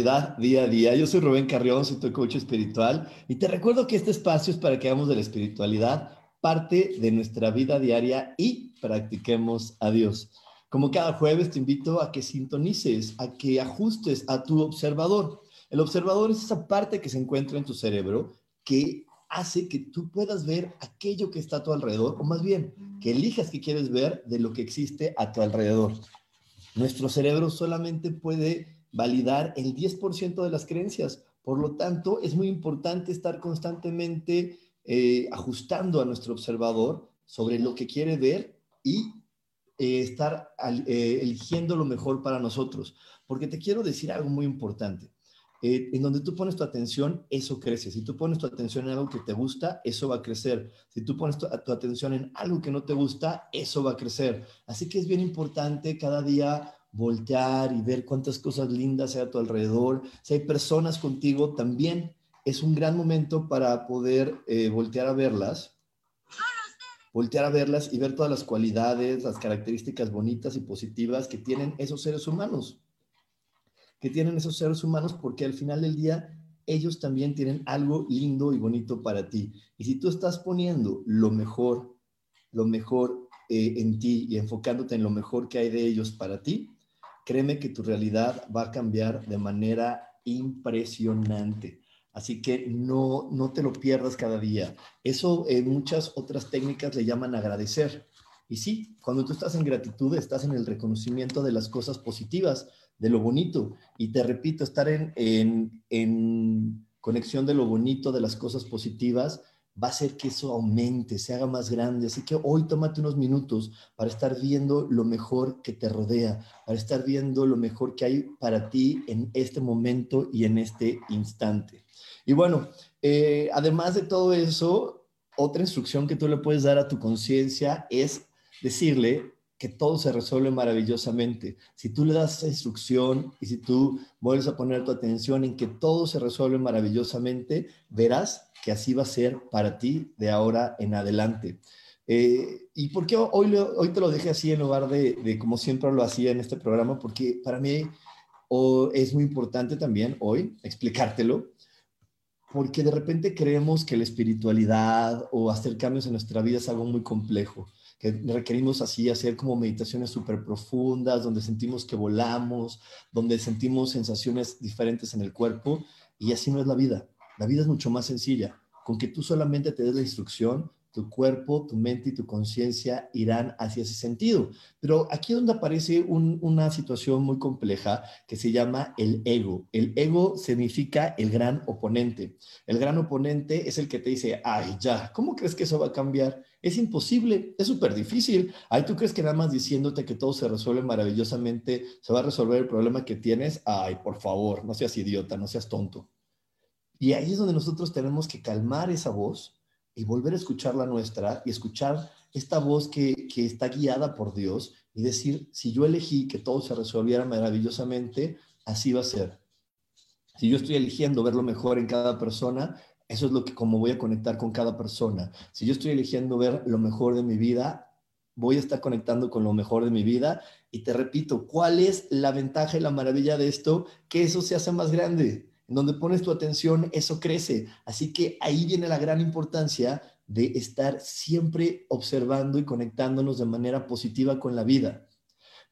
Día a día. Yo soy Rubén Carrión, soy tu coach espiritual y te recuerdo que este espacio es para que hagamos de la espiritualidad parte de nuestra vida diaria y practiquemos a Dios. Como cada jueves te invito a que sintonices, a que ajustes a tu observador. El observador es esa parte que se encuentra en tu cerebro que hace que tú puedas ver aquello que está a tu alrededor, o más bien, que elijas que quieres ver de lo que existe a tu alrededor. Nuestro cerebro solamente puede validar el 10% de las creencias. Por lo tanto, es muy importante estar constantemente eh, ajustando a nuestro observador sobre lo que quiere ver y eh, estar eh, eligiendo lo mejor para nosotros. Porque te quiero decir algo muy importante. en donde tú pones tu atención, eso crece. Si tú pones tu atención en algo que te gusta, eso va a crecer. Si tú pones tu, tu atención en algo que no te gusta, eso va a crecer. Así que es bien importante cada día voltear y ver cuántas cosas lindas hay a tu alrededor. Si hay personas contigo, también es un gran momento para poder eh, voltear a verlas. Voltear a verlas y ver todas las cualidades, las características bonitas y positivas que tienen esos seres humanos. Que tienen esos seres humanos porque al final del día ellos también tienen algo lindo y bonito para ti. Y si tú estás poniendo lo mejor, lo mejor eh, en ti y enfocándote en lo mejor que hay de ellos para ti, créeme que tu realidad va a cambiar de manera impresionante. Así que no, no te lo pierdas cada día. Eso en muchas otras técnicas le llaman agradecer. Y sí, cuando tú estás en gratitud, estás en el reconocimiento de las cosas positivas, de lo bonito. Y te repito, estar en, en, en conexión de lo bonito, de las cosas positivas, va a hacer que eso aumente, se haga más grande. Así que hoy tómate unos minutos para estar viendo lo mejor que te rodea, para estar viendo lo mejor que hay para ti en este momento y en este instante. Y bueno, eh, además de todo eso, otra instrucción que tú le puedes dar a tu conciencia es decirle que todo se resuelve maravillosamente. Si tú le das instrucción y si tú vuelves a poner tu atención en que todo se resuelve maravillosamente, verás que así va a ser para ti de ahora en adelante. Eh, ¿Y por qué hoy, hoy te lo dejé así en lugar de, como siempre lo hacía en este programa? Porque para mí es muy importante también hoy explicártelo, porque de repente creemos que la espiritualidad o hacer cambios en nuestra vida es algo muy complejo que requerimos así hacer como meditaciones súper profundas, donde sentimos que volamos, donde sentimos sensaciones diferentes en el cuerpo, y así no es la vida. La vida es mucho más sencilla. Con que tú solamente te des la instrucción, tu cuerpo, tu mente y tu conciencia irán hacia ese sentido. Pero aquí es donde aparece una situación muy compleja que se llama el ego. El ego significa el gran oponente. El gran oponente es el que te dice, ay, ya, ¿cómo crees que eso va a cambiar? Es imposible, es súper difícil. Ay, ¿tú crees que nada más diciéndote que todo se resuelve maravillosamente se va a resolver el problema que tienes? Ay, por favor, no seas idiota, no seas tonto. Y ahí es donde nosotros tenemos que calmar esa voz y volver a escuchar la nuestra y escuchar esta voz que, que está guiada por Dios y decir, si yo elegí que todo se resolviera maravillosamente, así va a ser. Si yo estoy eligiendo ver lo mejor en cada persona, eso es lo que como voy a conectar con cada persona. Si yo estoy eligiendo ver lo mejor de mi vida, voy a estar conectando con lo mejor de mi vida. Y te repito, ¿cuál es la ventaja y la maravilla de esto? Que eso se hace más grande. En donde pones tu atención, eso crece. Así que ahí viene la gran importancia de estar siempre observando y conectándonos de manera positiva con la vida.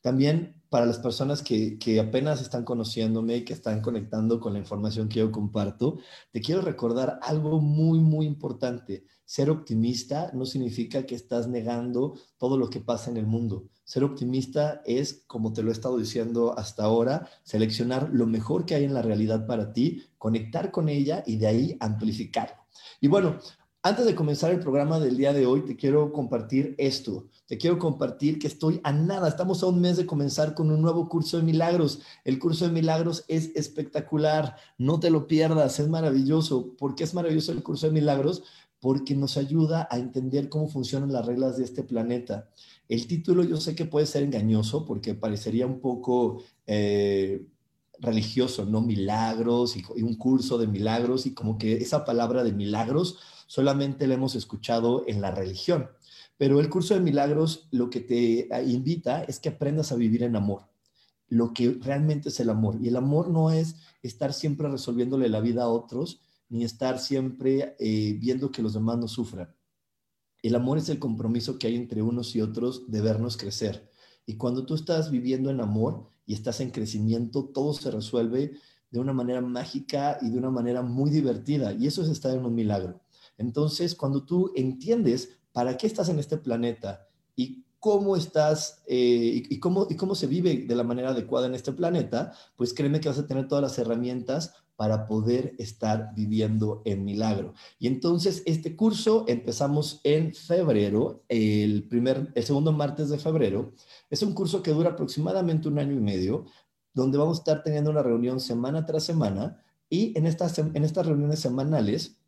También para las personas que, apenas están conociéndome y que están conectando con la información que yo comparto, te quiero recordar algo muy, muy importante. Ser optimista no significa que estás negando todo lo que pasa en el mundo. Ser optimista es, como te lo he estado diciendo hasta ahora, seleccionar lo mejor que hay en la realidad para ti, conectar con ella y de ahí amplificarlo. Y bueno, antes de comenzar el programa del día de hoy, te quiero compartir esto. Te quiero compartir que estoy a nada, estamos a un mes de comenzar con un nuevo curso de milagros. El curso de milagros es espectacular, no te lo pierdas, es maravilloso. ¿Por qué es maravilloso el curso de milagros? porque nos ayuda a entender cómo funcionan las reglas de este planeta. El título yo sé que puede ser engañoso porque parecería un poco eh, religioso, ¿no? Milagros y, y, un curso de milagros y como que esa palabra de milagros solamente la hemos escuchado en la religión. Pero el curso de milagros lo que te ah, invita es que aprendas a vivir en amor, lo que realmente es el amor. Y el amor no es estar siempre resolviéndole la vida a otros, ni estar siempre eh, viendo que los demás no sufran. El amor es el compromiso que hay entre unos y otros de vernos crecer. Y cuando tú estás viviendo en amor y estás en crecimiento, todo se resuelve de una manera mágica y de una manera muy divertida. Y eso es estar en un milagro. Entonces, cuando tú entiendes para qué estás en este planeta y cómo estás eh, y, cómo, y cómo se vive de la manera adecuada en este planeta, pues créeme que vas a tener todas las herramientas para poder estar viviendo en milagro. Y entonces este curso empezamos en febrero, el, primer, el segundo martes de febrero. Es un curso que dura aproximadamente un año y medio, donde vamos a estar teniendo una reunión semana tras semana y en estas, en estas reuniones semanales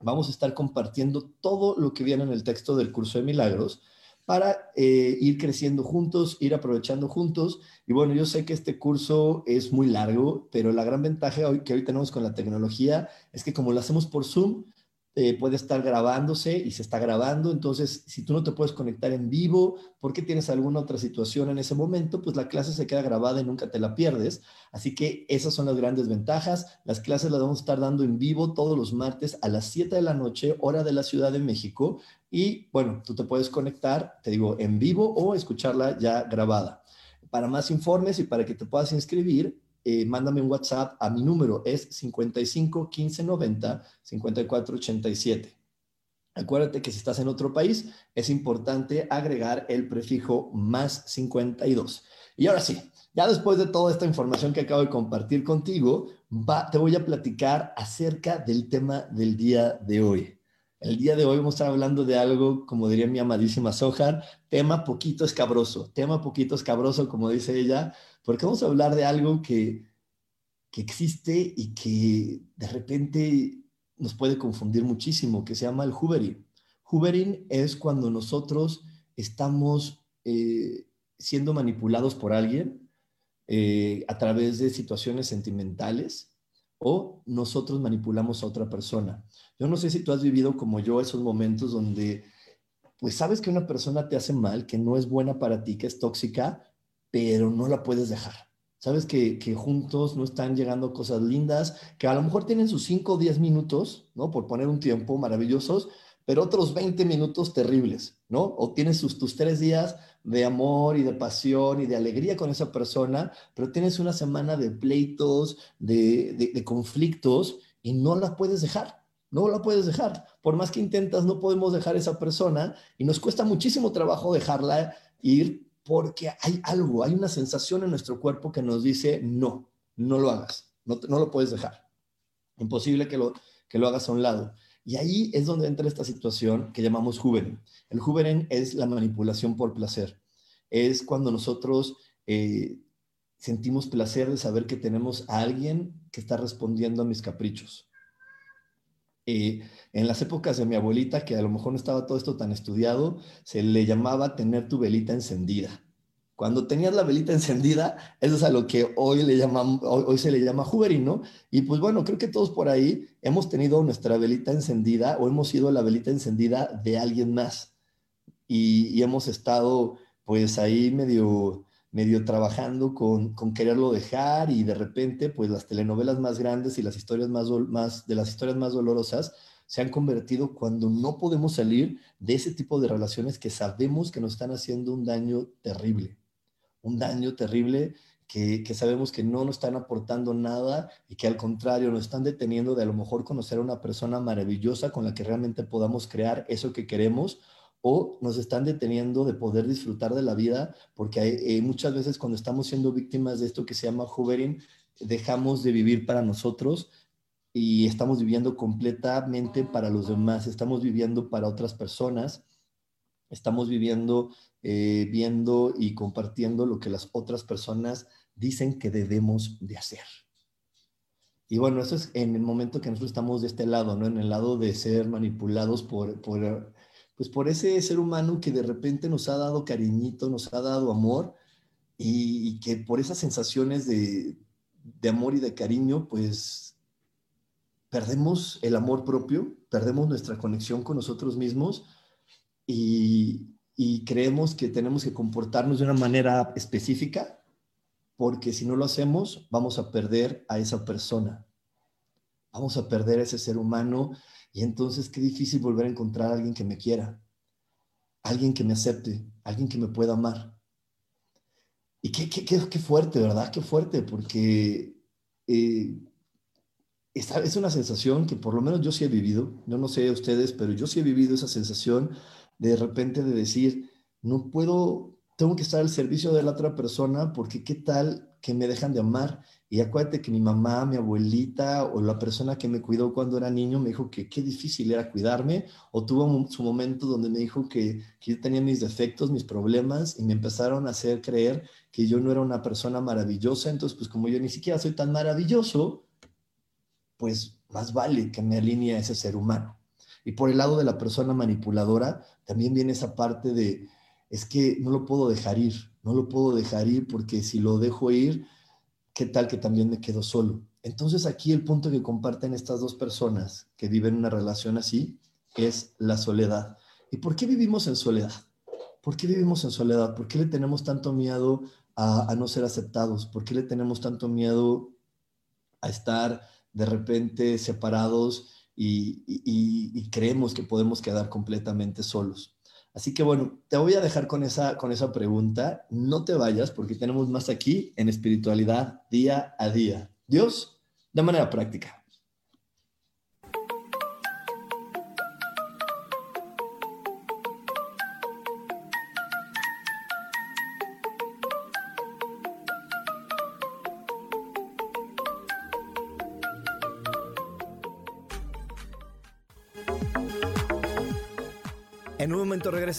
vamos a estar compartiendo todo lo que viene en el texto del curso de milagros para eh, ir creciendo juntos, ir aprovechando juntos. Y bueno, yo sé que este curso es muy largo, pero la gran ventaja hoy, que hoy tenemos con la tecnología es que como lo hacemos por Zoom, eh, puede estar grabándose y se está grabando. Entonces, si tú no te puedes conectar en vivo porque tienes alguna otra situación en ese momento, pues la clase se queda grabada y nunca te la pierdes. Así que esas son las grandes ventajas. Las clases las vamos a estar dando en vivo todos los martes a las 7 de la noche, hora de la Ciudad de México. Y bueno, tú te puedes conectar, te digo, en vivo o escucharla ya grabada. Para más informes y para que te puedas inscribir, eh, mándame un WhatsApp a mi número, es 55 15 90 54 87. Acuérdate que si estás en otro país, es importante agregar el prefijo más 52. Y ahora sí, ya después de toda esta información que acabo de compartir contigo, te voy a platicar acerca del tema del día de hoy. El día de hoy vamos a estar hablando de algo, como diría mi amadísima Sohar, tema poquito escabroso, tema poquito escabroso, como dice ella, porque vamos a hablar de algo que, que existe y que de repente nos puede confundir muchísimo, que se llama el hoovering. Hoovering es cuando nosotros estamos eh, siendo manipulados por alguien eh, a través de situaciones sentimentales o nosotros manipulamos a otra persona. Yo no sé si tú has vivido como yo esos momentos donde pues sabes que una persona te hace mal, que no es buena para ti, que es tóxica, pero no la puedes dejar. Sabes que, juntos no están llegando cosas lindas, que a lo mejor tienen sus 5 o 10 minutos, ¿no? Por poner un tiempo maravillosos, pero otros 20 minutos terribles, ¿no? O tienes sus, tus tres días de amor y de pasión y de alegría con esa persona, pero tienes una semana de pleitos, de, de conflictos y no la puedes dejar. No la puedes dejar. Por más que intentas, no podemos dejar esa persona y nos cuesta muchísimo trabajo dejarla ir porque hay algo, hay una sensación en nuestro cuerpo que nos dice, no, no lo hagas, no, lo puedes dejar. Imposible que lo, que lo hagas a un lado. Y ahí es donde entra esta situación que llamamos juveren. El juveren es la manipulación por placer. Es cuando nosotros eh, sentimos placer de saber que tenemos a alguien que está respondiendo a mis caprichos. En las épocas de mi abuelita, que a lo mejor no estaba todo esto tan estudiado, se le llamaba tener tu velita encendida. Cuando tenías la velita encendida, eso es a lo que hoy, le llaman, hoy, se le llama Hoovering, ¿no? Y pues bueno, creo que todos por ahí hemos tenido nuestra velita encendida o hemos sido la velita encendida de alguien más. Y, y hemos estado pues ahí medio medio trabajando con, con, quererlo dejar y de repente, pues las telenovelas más grandes y las historias más, más, de las historias más dolorosas se han convertido cuando no podemos salir de ese tipo de relaciones que sabemos que nos están haciendo un daño terrible. un daño terrible que, sabemos que no nos están aportando nada y que al contrario nos están deteniendo de a lo mejor conocer a una persona maravillosa con la que realmente podamos crear eso que queremos o nos están deteniendo de poder disfrutar de la vida porque hay, eh, muchas veces cuando estamos siendo víctimas de esto que se llama hovering, dejamos de vivir para nosotros y estamos viviendo completamente para los demás, estamos viviendo para otras personas, estamos viviendo eh, viendo y compartiendo lo que las otras personas dicen que debemos de hacer. Y bueno, eso es en el momento que nosotros estamos de este lado, ¿no? En el lado de ser manipulados por, por, pues por ese ser humano que de repente nos ha dado cariñito, nos ha dado amor y, que por esas sensaciones de, amor y de cariño, pues perdemos el amor propio, perdemos nuestra conexión con nosotros mismos y, y creemos que tenemos que comportarnos de una manera específica, porque si no lo hacemos, vamos a perder a esa persona, vamos a perder a ese ser humano y entonces qué difícil volver a encontrar a alguien que me quiera, alguien que me acepte, alguien que me pueda amar. Y qué, qué, qué, fuerte, ¿verdad? Qué fuerte, porque eh, es una sensación que por lo menos yo sí he vivido, yo no sé ustedes, pero yo sí he vivido esa sensación de repente de decir, no puedo, tengo que estar al servicio de la otra persona porque qué tal que me dejan de amar. Y acuérdate que mi mamá, mi abuelita o la persona que me cuidó cuando era niño me dijo que qué difícil era cuidarme o tuvo su momento donde me dijo que, que yo tenía mis defectos, mis problemas y me empezaron a hacer creer que yo no era una persona maravillosa. Entonces, pues como yo ni siquiera soy tan maravilloso, pues más vale que me alinee a ese ser humano. Y por el lado de la persona manipuladora, también viene esa parte de, es que no lo puedo dejar ir, no lo puedo dejar ir porque si lo dejo ir, ¿qué tal que también me quedo solo? Entonces aquí el punto que comparten estas dos personas que viven una relación así es la soledad. ¿Y por qué vivimos en soledad? ¿Por qué vivimos en soledad? ¿Por qué le tenemos tanto miedo a, no ser aceptados? ¿Por qué le tenemos tanto miedo a estar de repente separados y, creemos que podemos quedar completamente solos. Así que bueno, te voy a dejar con esa, con esa pregunta. No te vayas porque tenemos más aquí en espiritualidad día a día. Dios, de manera práctica.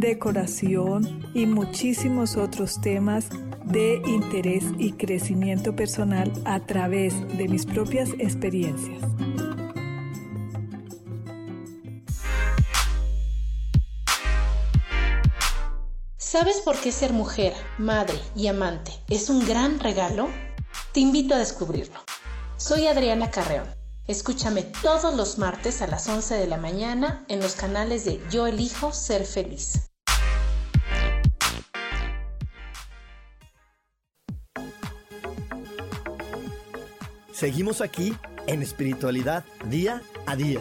decoración y muchísimos otros temas de interés y crecimiento personal a través de mis propias experiencias. ¿Sabes por qué ser mujer, madre y amante es un gran regalo? Te invito a descubrirlo. Soy Adriana Carreón. Escúchame todos los martes a las 11 de la mañana en los canales de Yo elijo ser feliz. Seguimos aquí en espiritualidad día a día.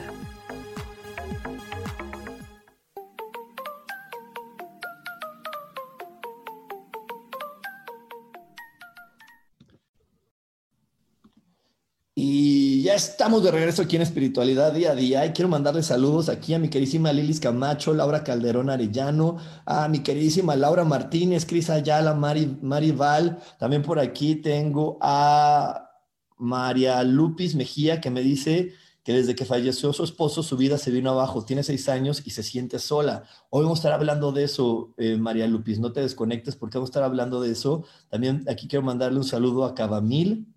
Y ya estamos de regreso aquí en Espiritualidad Día a Día y quiero mandarle saludos aquí a mi queridísima Lilis Camacho, Laura Calderón Arellano, a mi queridísima Laura Martínez, Cris Ayala, Mari, Val. También por aquí tengo a María Lupis Mejía, que me dice que desde que falleció su esposo, su vida se vino abajo. Tiene seis años y se siente sola. Hoy vamos a estar hablando de eso, eh, María Lupis. No te desconectes porque vamos a estar hablando de eso. También aquí quiero mandarle un saludo a Cabamil.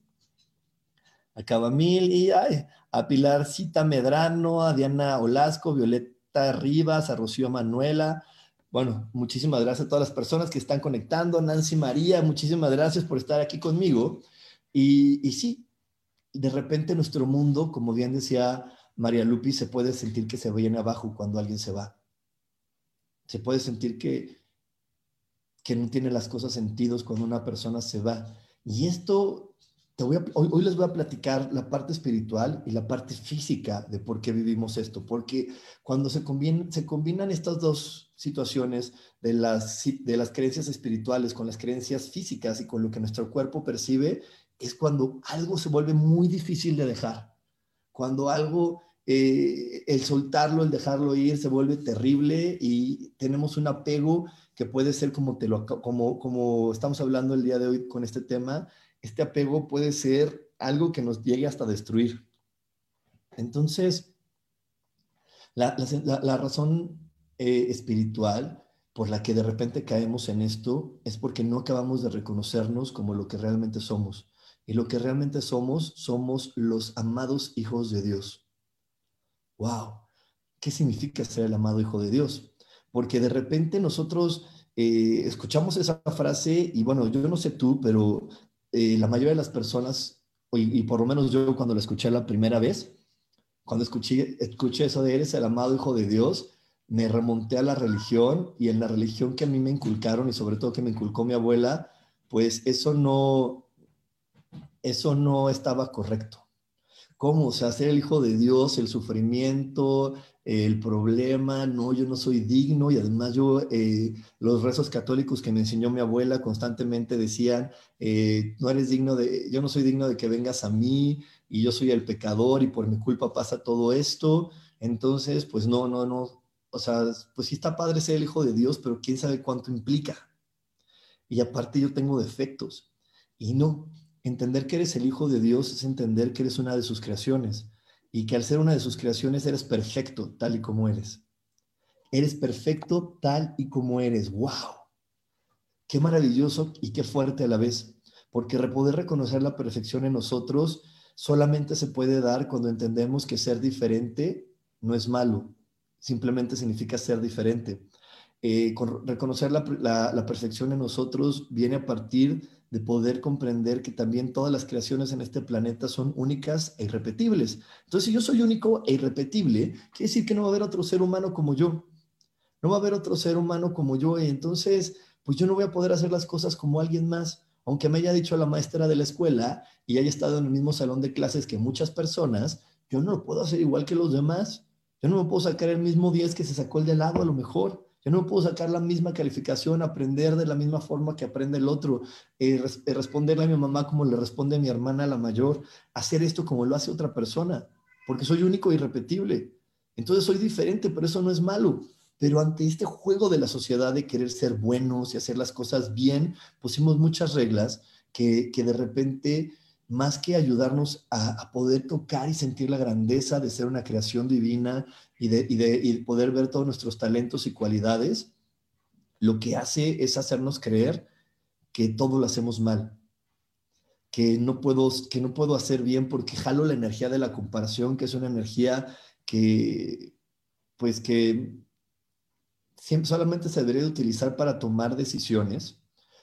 A Cabamil y a Pilarcita Medrano, a Diana Olasco, Violeta Rivas, a Rocío Manuela. Bueno, muchísimas gracias a todas las personas que están conectando. Nancy María, muchísimas gracias por estar aquí conmigo. Y, y sí, de repente nuestro mundo, como bien decía María Lupi, se puede sentir que se viene abajo cuando alguien se va. Se puede sentir que, que no tiene las cosas sentidos cuando una persona se va. Y esto, te voy hoy, les voy a platicar la parte espiritual y la parte física de por qué vivimos esto. Porque cuando se, se combinan estas dos situaciones de las, de las creencias espirituales con las creencias físicas y con lo que nuestro cuerpo percibe, es cuando algo se vuelve muy difícil de dejar, cuando algo, eh, el soltarlo, el dejarlo ir, se vuelve terrible y tenemos un apego que puede ser como, te lo, como, como estamos hablando el día de hoy con este tema, este apego puede ser algo que nos llegue hasta destruir. Entonces, la, razón eh, espiritual por la que de repente caemos en esto es porque no acabamos de reconocernos como lo que realmente somos. Y lo que realmente somos, somos los amados hijos de Dios. ¡Wow! ¿Qué significa ser el amado hijo de Dios? Porque de repente nosotros eh, escuchamos esa frase y bueno, yo no sé tú, pero eh, la mayoría de las personas, y, por lo menos yo cuando la escuché la primera vez, cuando escuché, escuché eso de eres el amado hijo de Dios, me remonté a la religión y en la religión que a mí me inculcaron y sobre todo que me inculcó mi abuela, pues eso no, eso no estaba correcto. ¿Cómo? O sea, ser el hijo de Dios, el sufrimiento, el problema, no, yo no soy digno y además yo, eh, los rezos católicos que me enseñó mi abuela constantemente decían, eh, no eres digno de, yo no soy digno de que vengas a mí y yo soy el pecador y por mi culpa pasa todo esto. Entonces, pues no, no, no, o sea, pues sí está padre ser el hijo de Dios, pero quién sabe cuánto implica. Y aparte yo tengo defectos. Y no, Entender que eres el Hijo de Dios es entender que eres una de sus creaciones y que al ser una de sus creaciones eres perfecto tal y como eres. Eres perfecto tal y como eres. ¡Wow! Qué maravilloso y qué fuerte a la vez, porque poder reconocer la perfección en nosotros solamente se puede dar cuando entendemos que ser diferente no es malo, simplemente significa ser diferente. Eh, reconocer la, la perfección en nosotros viene a partir de poder comprender que también todas las creaciones en este planeta son únicas e irrepetibles. Entonces, si yo soy único e irrepetible, quiere decir que no va a haber otro ser humano como yo. No va a haber otro ser humano como yo. Y entonces, pues yo no voy a poder hacer las cosas como alguien más. Aunque me haya dicho la maestra de la escuela y haya estado en el mismo salón de clases que muchas personas, yo no lo puedo hacer igual que los demás. Yo no me puedo sacar el mismo 10 que se sacó el de lado a lo mejor. Yo no puedo sacar la misma calificación, aprender de la misma forma que aprende el otro, eh, eh, responderle a mi mamá como le responde a mi hermana la mayor, hacer esto como lo hace otra persona, porque soy único e irrepetible. Entonces soy diferente, pero eso no es malo. Pero ante este juego de la sociedad de querer ser buenos y hacer las cosas bien, pusimos muchas reglas que, que de repente más que ayudarnos a, poder tocar y sentir la grandeza de ser una creación divina y de, poder ver todos nuestros talentos y cualidades, lo que hace es hacernos creer que todo lo hacemos mal, que no puedo, que no puedo hacer bien porque jalo la energía de la comparación, que es una energía que, pues que siempre, solamente se debería utilizar para tomar decisiones,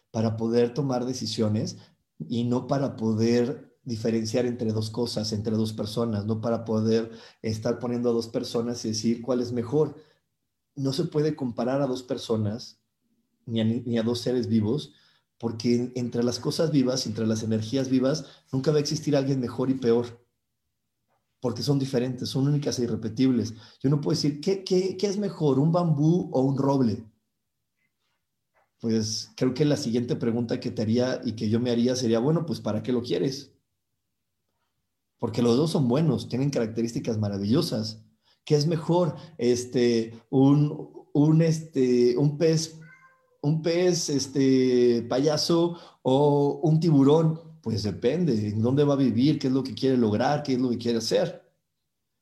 para poder tomar decisiones, y no para poder diferenciar entre dos cosas, entre dos personas, no para poder estar poniendo a dos personas y decir cuál es mejor. No se puede comparar a dos personas ni a, dos seres vivos, porque entre las cosas vivas, entre las energías vivas, nunca va a existir alguien mejor y peor, porque son diferentes, son únicas e irrepetibles. Yo no puedo decir, ¿qué, qué, qué es mejor, un bambú o un roble? Pues creo que la siguiente pregunta que te haría y que yo me haría sería, bueno, pues ¿para qué lo quieres? Porque los dos son buenos, tienen características maravillosas. ¿Qué es mejor? Este, un, un, este, un pez, un pez, este, payaso o un tiburón. pues depende, en dónde va a vivir, qué es lo que quiere lograr, qué es lo que quiere hacer.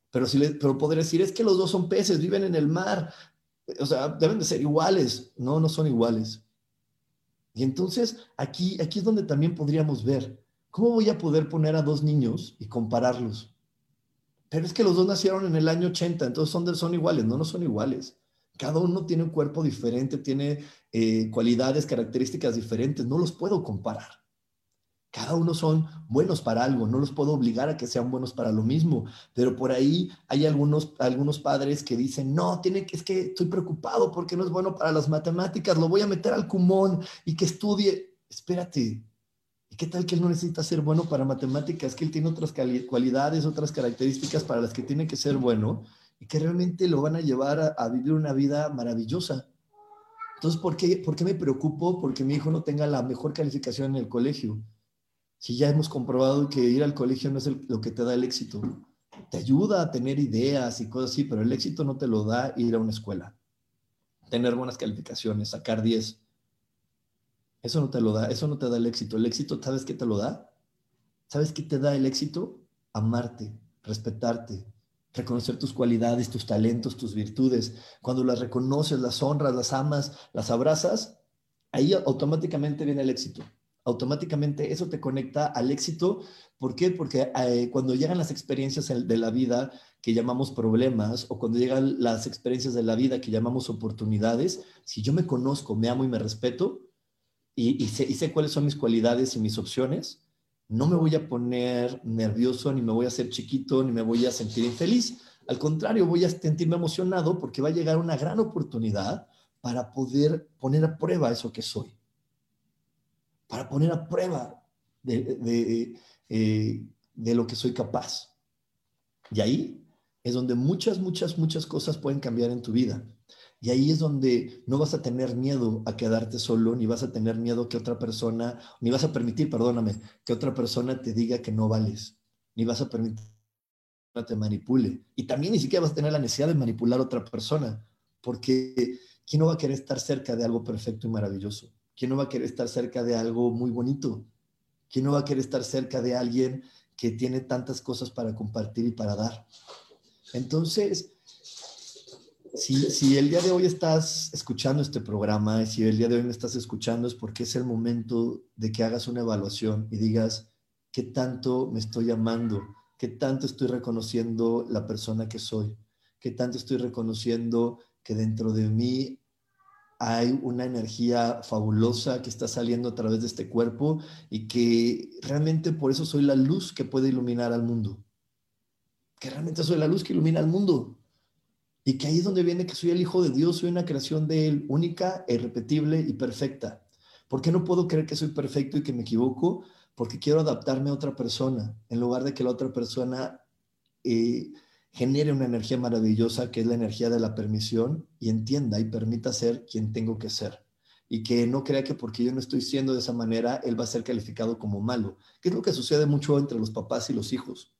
Pero, si le, pero poder decir, es que los dos son peces, viven en el mar, o sea, deben de ser iguales. No, no son iguales. Y entonces aquí, aquí es donde también podríamos ver, ¿cómo voy a poder poner a dos niños y compararlos? Pero es que los dos nacieron en el año 80, entonces son, son iguales, no, no son iguales. Cada uno tiene un cuerpo diferente, tiene eh, cualidades, características diferentes, no los puedo comparar. Cada uno son buenos para algo, no los puedo obligar a que sean buenos para lo mismo, pero por ahí hay algunos, algunos padres que dicen, no, tiene que, es que estoy preocupado porque no es bueno para las matemáticas, lo voy a meter al cumón y que estudie. Espérate, ¿y qué tal que él no necesita ser bueno para matemáticas? Que él tiene otras cualidades, otras características para las que tiene que ser bueno y que realmente lo van a llevar a, a vivir una vida maravillosa. Entonces, ¿por qué, ¿por qué me preocupo? Porque mi hijo no tenga la mejor calificación en el colegio si ya hemos comprobado que ir al colegio no es lo que te da el éxito. Te ayuda a tener ideas y cosas así, pero el éxito no te lo da ir a una escuela. Tener buenas calificaciones, sacar 10. Eso no te lo da, eso no te da el éxito. El éxito, ¿sabes qué te lo da? ¿Sabes qué te da el éxito? Amarte, respetarte, reconocer tus cualidades, tus talentos, tus virtudes. Cuando las reconoces, las honras, las amas, las abrazas, ahí automáticamente viene el éxito automáticamente eso te conecta al éxito. ¿Por qué? Porque eh, cuando llegan las experiencias de la vida que llamamos problemas o cuando llegan las experiencias de la vida que llamamos oportunidades, si yo me conozco, me amo y me respeto y, sé, y sé cuáles son mis cualidades y mis opciones, no me voy a poner nervioso, ni me voy a hacer chiquito, ni me voy a sentir infeliz. Al contrario, voy a sentirme emocionado porque va a llegar una gran oportunidad para poder poner a prueba eso que soy para poner a prueba de, eh, de, lo que soy capaz. Y ahí es donde muchas, muchas, muchas cosas pueden cambiar en tu vida. Y ahí es donde no vas a tener miedo a quedarte solo, ni vas a tener miedo que otra persona, ni vas a permitir, perdóname, que otra persona te diga que no vales, ni vas a permitir que te manipule. Y también ni siquiera vas a tener la necesidad de manipular a otra persona, porque ¿quién no va a querer estar cerca de algo perfecto y maravilloso? ¿Quién no va a querer estar cerca de algo muy bonito? ¿Quién no va a querer estar cerca de alguien que tiene tantas cosas para compartir y para dar? Entonces, si, el día de hoy estás escuchando este programa, si el día de hoy me estás escuchando es porque es el momento de que hagas una evaluación y digas, ¿qué tanto me estoy amando? ¿Qué tanto estoy reconociendo la persona que soy? ¿Qué tanto estoy reconociendo que dentro de mí hay una energía fabulosa que está saliendo a través de este cuerpo y que realmente por eso soy la luz que puede iluminar al mundo. Que realmente soy la luz que ilumina al mundo. Y que ahí es donde viene que soy el Hijo de Dios, soy una creación de Él única, irrepetible y perfecta. ¿Por qué no puedo creer que soy perfecto y que me equivoco? Porque quiero adaptarme a otra persona, en lugar de que la otra persona eh, genere una energía maravillosa que es la energía de la permisión y entienda y permita ser quien tengo que ser. Y que no crea que porque yo no estoy siendo de esa manera, él va a ser calificado como malo, que es lo que sucede mucho entre los papás y los hijos.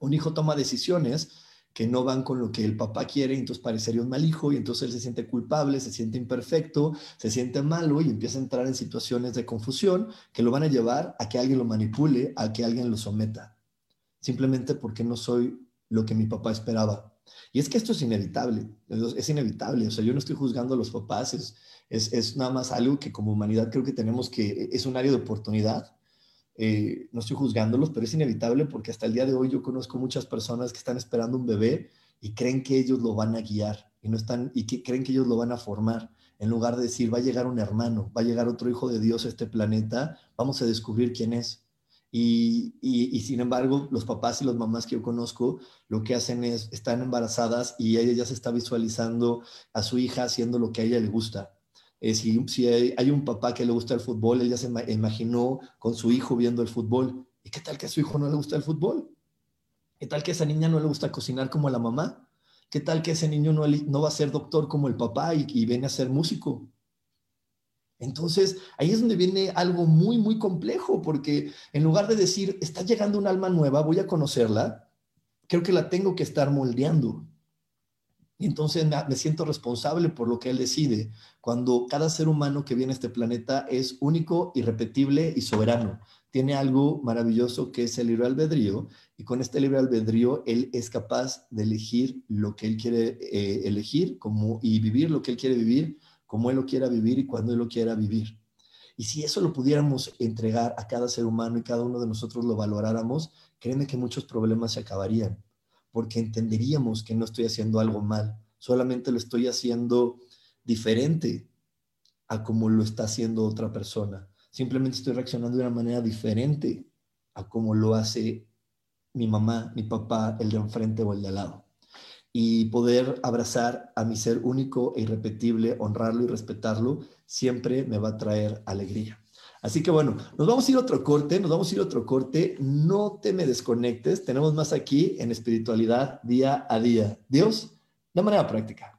Un hijo toma decisiones que no van con lo que el papá quiere, entonces parecería un mal hijo, y entonces él se siente culpable, se siente imperfecto, se siente malo y empieza a entrar en situaciones de confusión que lo van a llevar a que alguien lo manipule, a que alguien lo someta, simplemente porque no soy lo que mi papá esperaba. Y es que esto es inevitable, es inevitable, o sea, yo no estoy juzgando a los papás, es, es, nada más algo que como humanidad creo que tenemos que, es un área de oportunidad, eh, no estoy juzgándolos, pero es inevitable porque hasta el día de hoy yo conozco muchas personas que están esperando un bebé y creen que ellos lo van a guiar y no están y que creen que ellos lo van a formar en lugar de decir va a llegar un hermano, va a llegar otro hijo de Dios a este planeta, vamos a descubrir quién es. Y, sin embargo, los papás y las mamás que yo conozco lo que hacen es, están embarazadas y ella ya se está visualizando a su hija haciendo lo que a ella le gusta. Eh, si, hay, un papá que le gusta el fútbol, ella se imaginó con su hijo viendo el fútbol. ¿Y qué tal que a su hijo no le gusta el fútbol? ¿Qué tal que esa niña no le gusta cocinar como a la mamá? ¿Qué tal que ese niño no, no va a ser doctor como el papá y, y viene a ser músico? Entonces, ahí es donde viene algo muy, muy complejo, porque en lugar de decir, está llegando un alma nueva, voy a conocerla, creo que la tengo que estar moldeando. Y entonces me, siento responsable por lo que él decide, cuando cada ser humano que viene a este planeta es único, irrepetible y soberano. tiene algo maravilloso que es el libre albedrío y con este libre albedrío él es capaz de elegir lo que él quiere eh, elegir como, y vivir lo que él quiere vivir, como él lo quiera vivir y cuando él lo quiera vivir. Y si eso lo pudiéramos entregar a cada ser humano y cada uno de nosotros lo valoráramos, créeme que muchos problemas se acabarían, porque entenderíamos que no estoy haciendo algo mal, solamente lo estoy haciendo diferente a como lo está haciendo otra persona. Simplemente estoy reaccionando de una manera diferente a como lo hace mi mamá, mi papá, el de enfrente o el de al lado. Y poder abrazar a mi ser único e irrepetible, honrarlo y respetarlo, siempre me va a traer alegría. Así que bueno, nos vamos a ir a otro corte, nos vamos a ir a otro corte. No te me desconectes, tenemos más aquí en espiritualidad día a día. Dios, de manera práctica.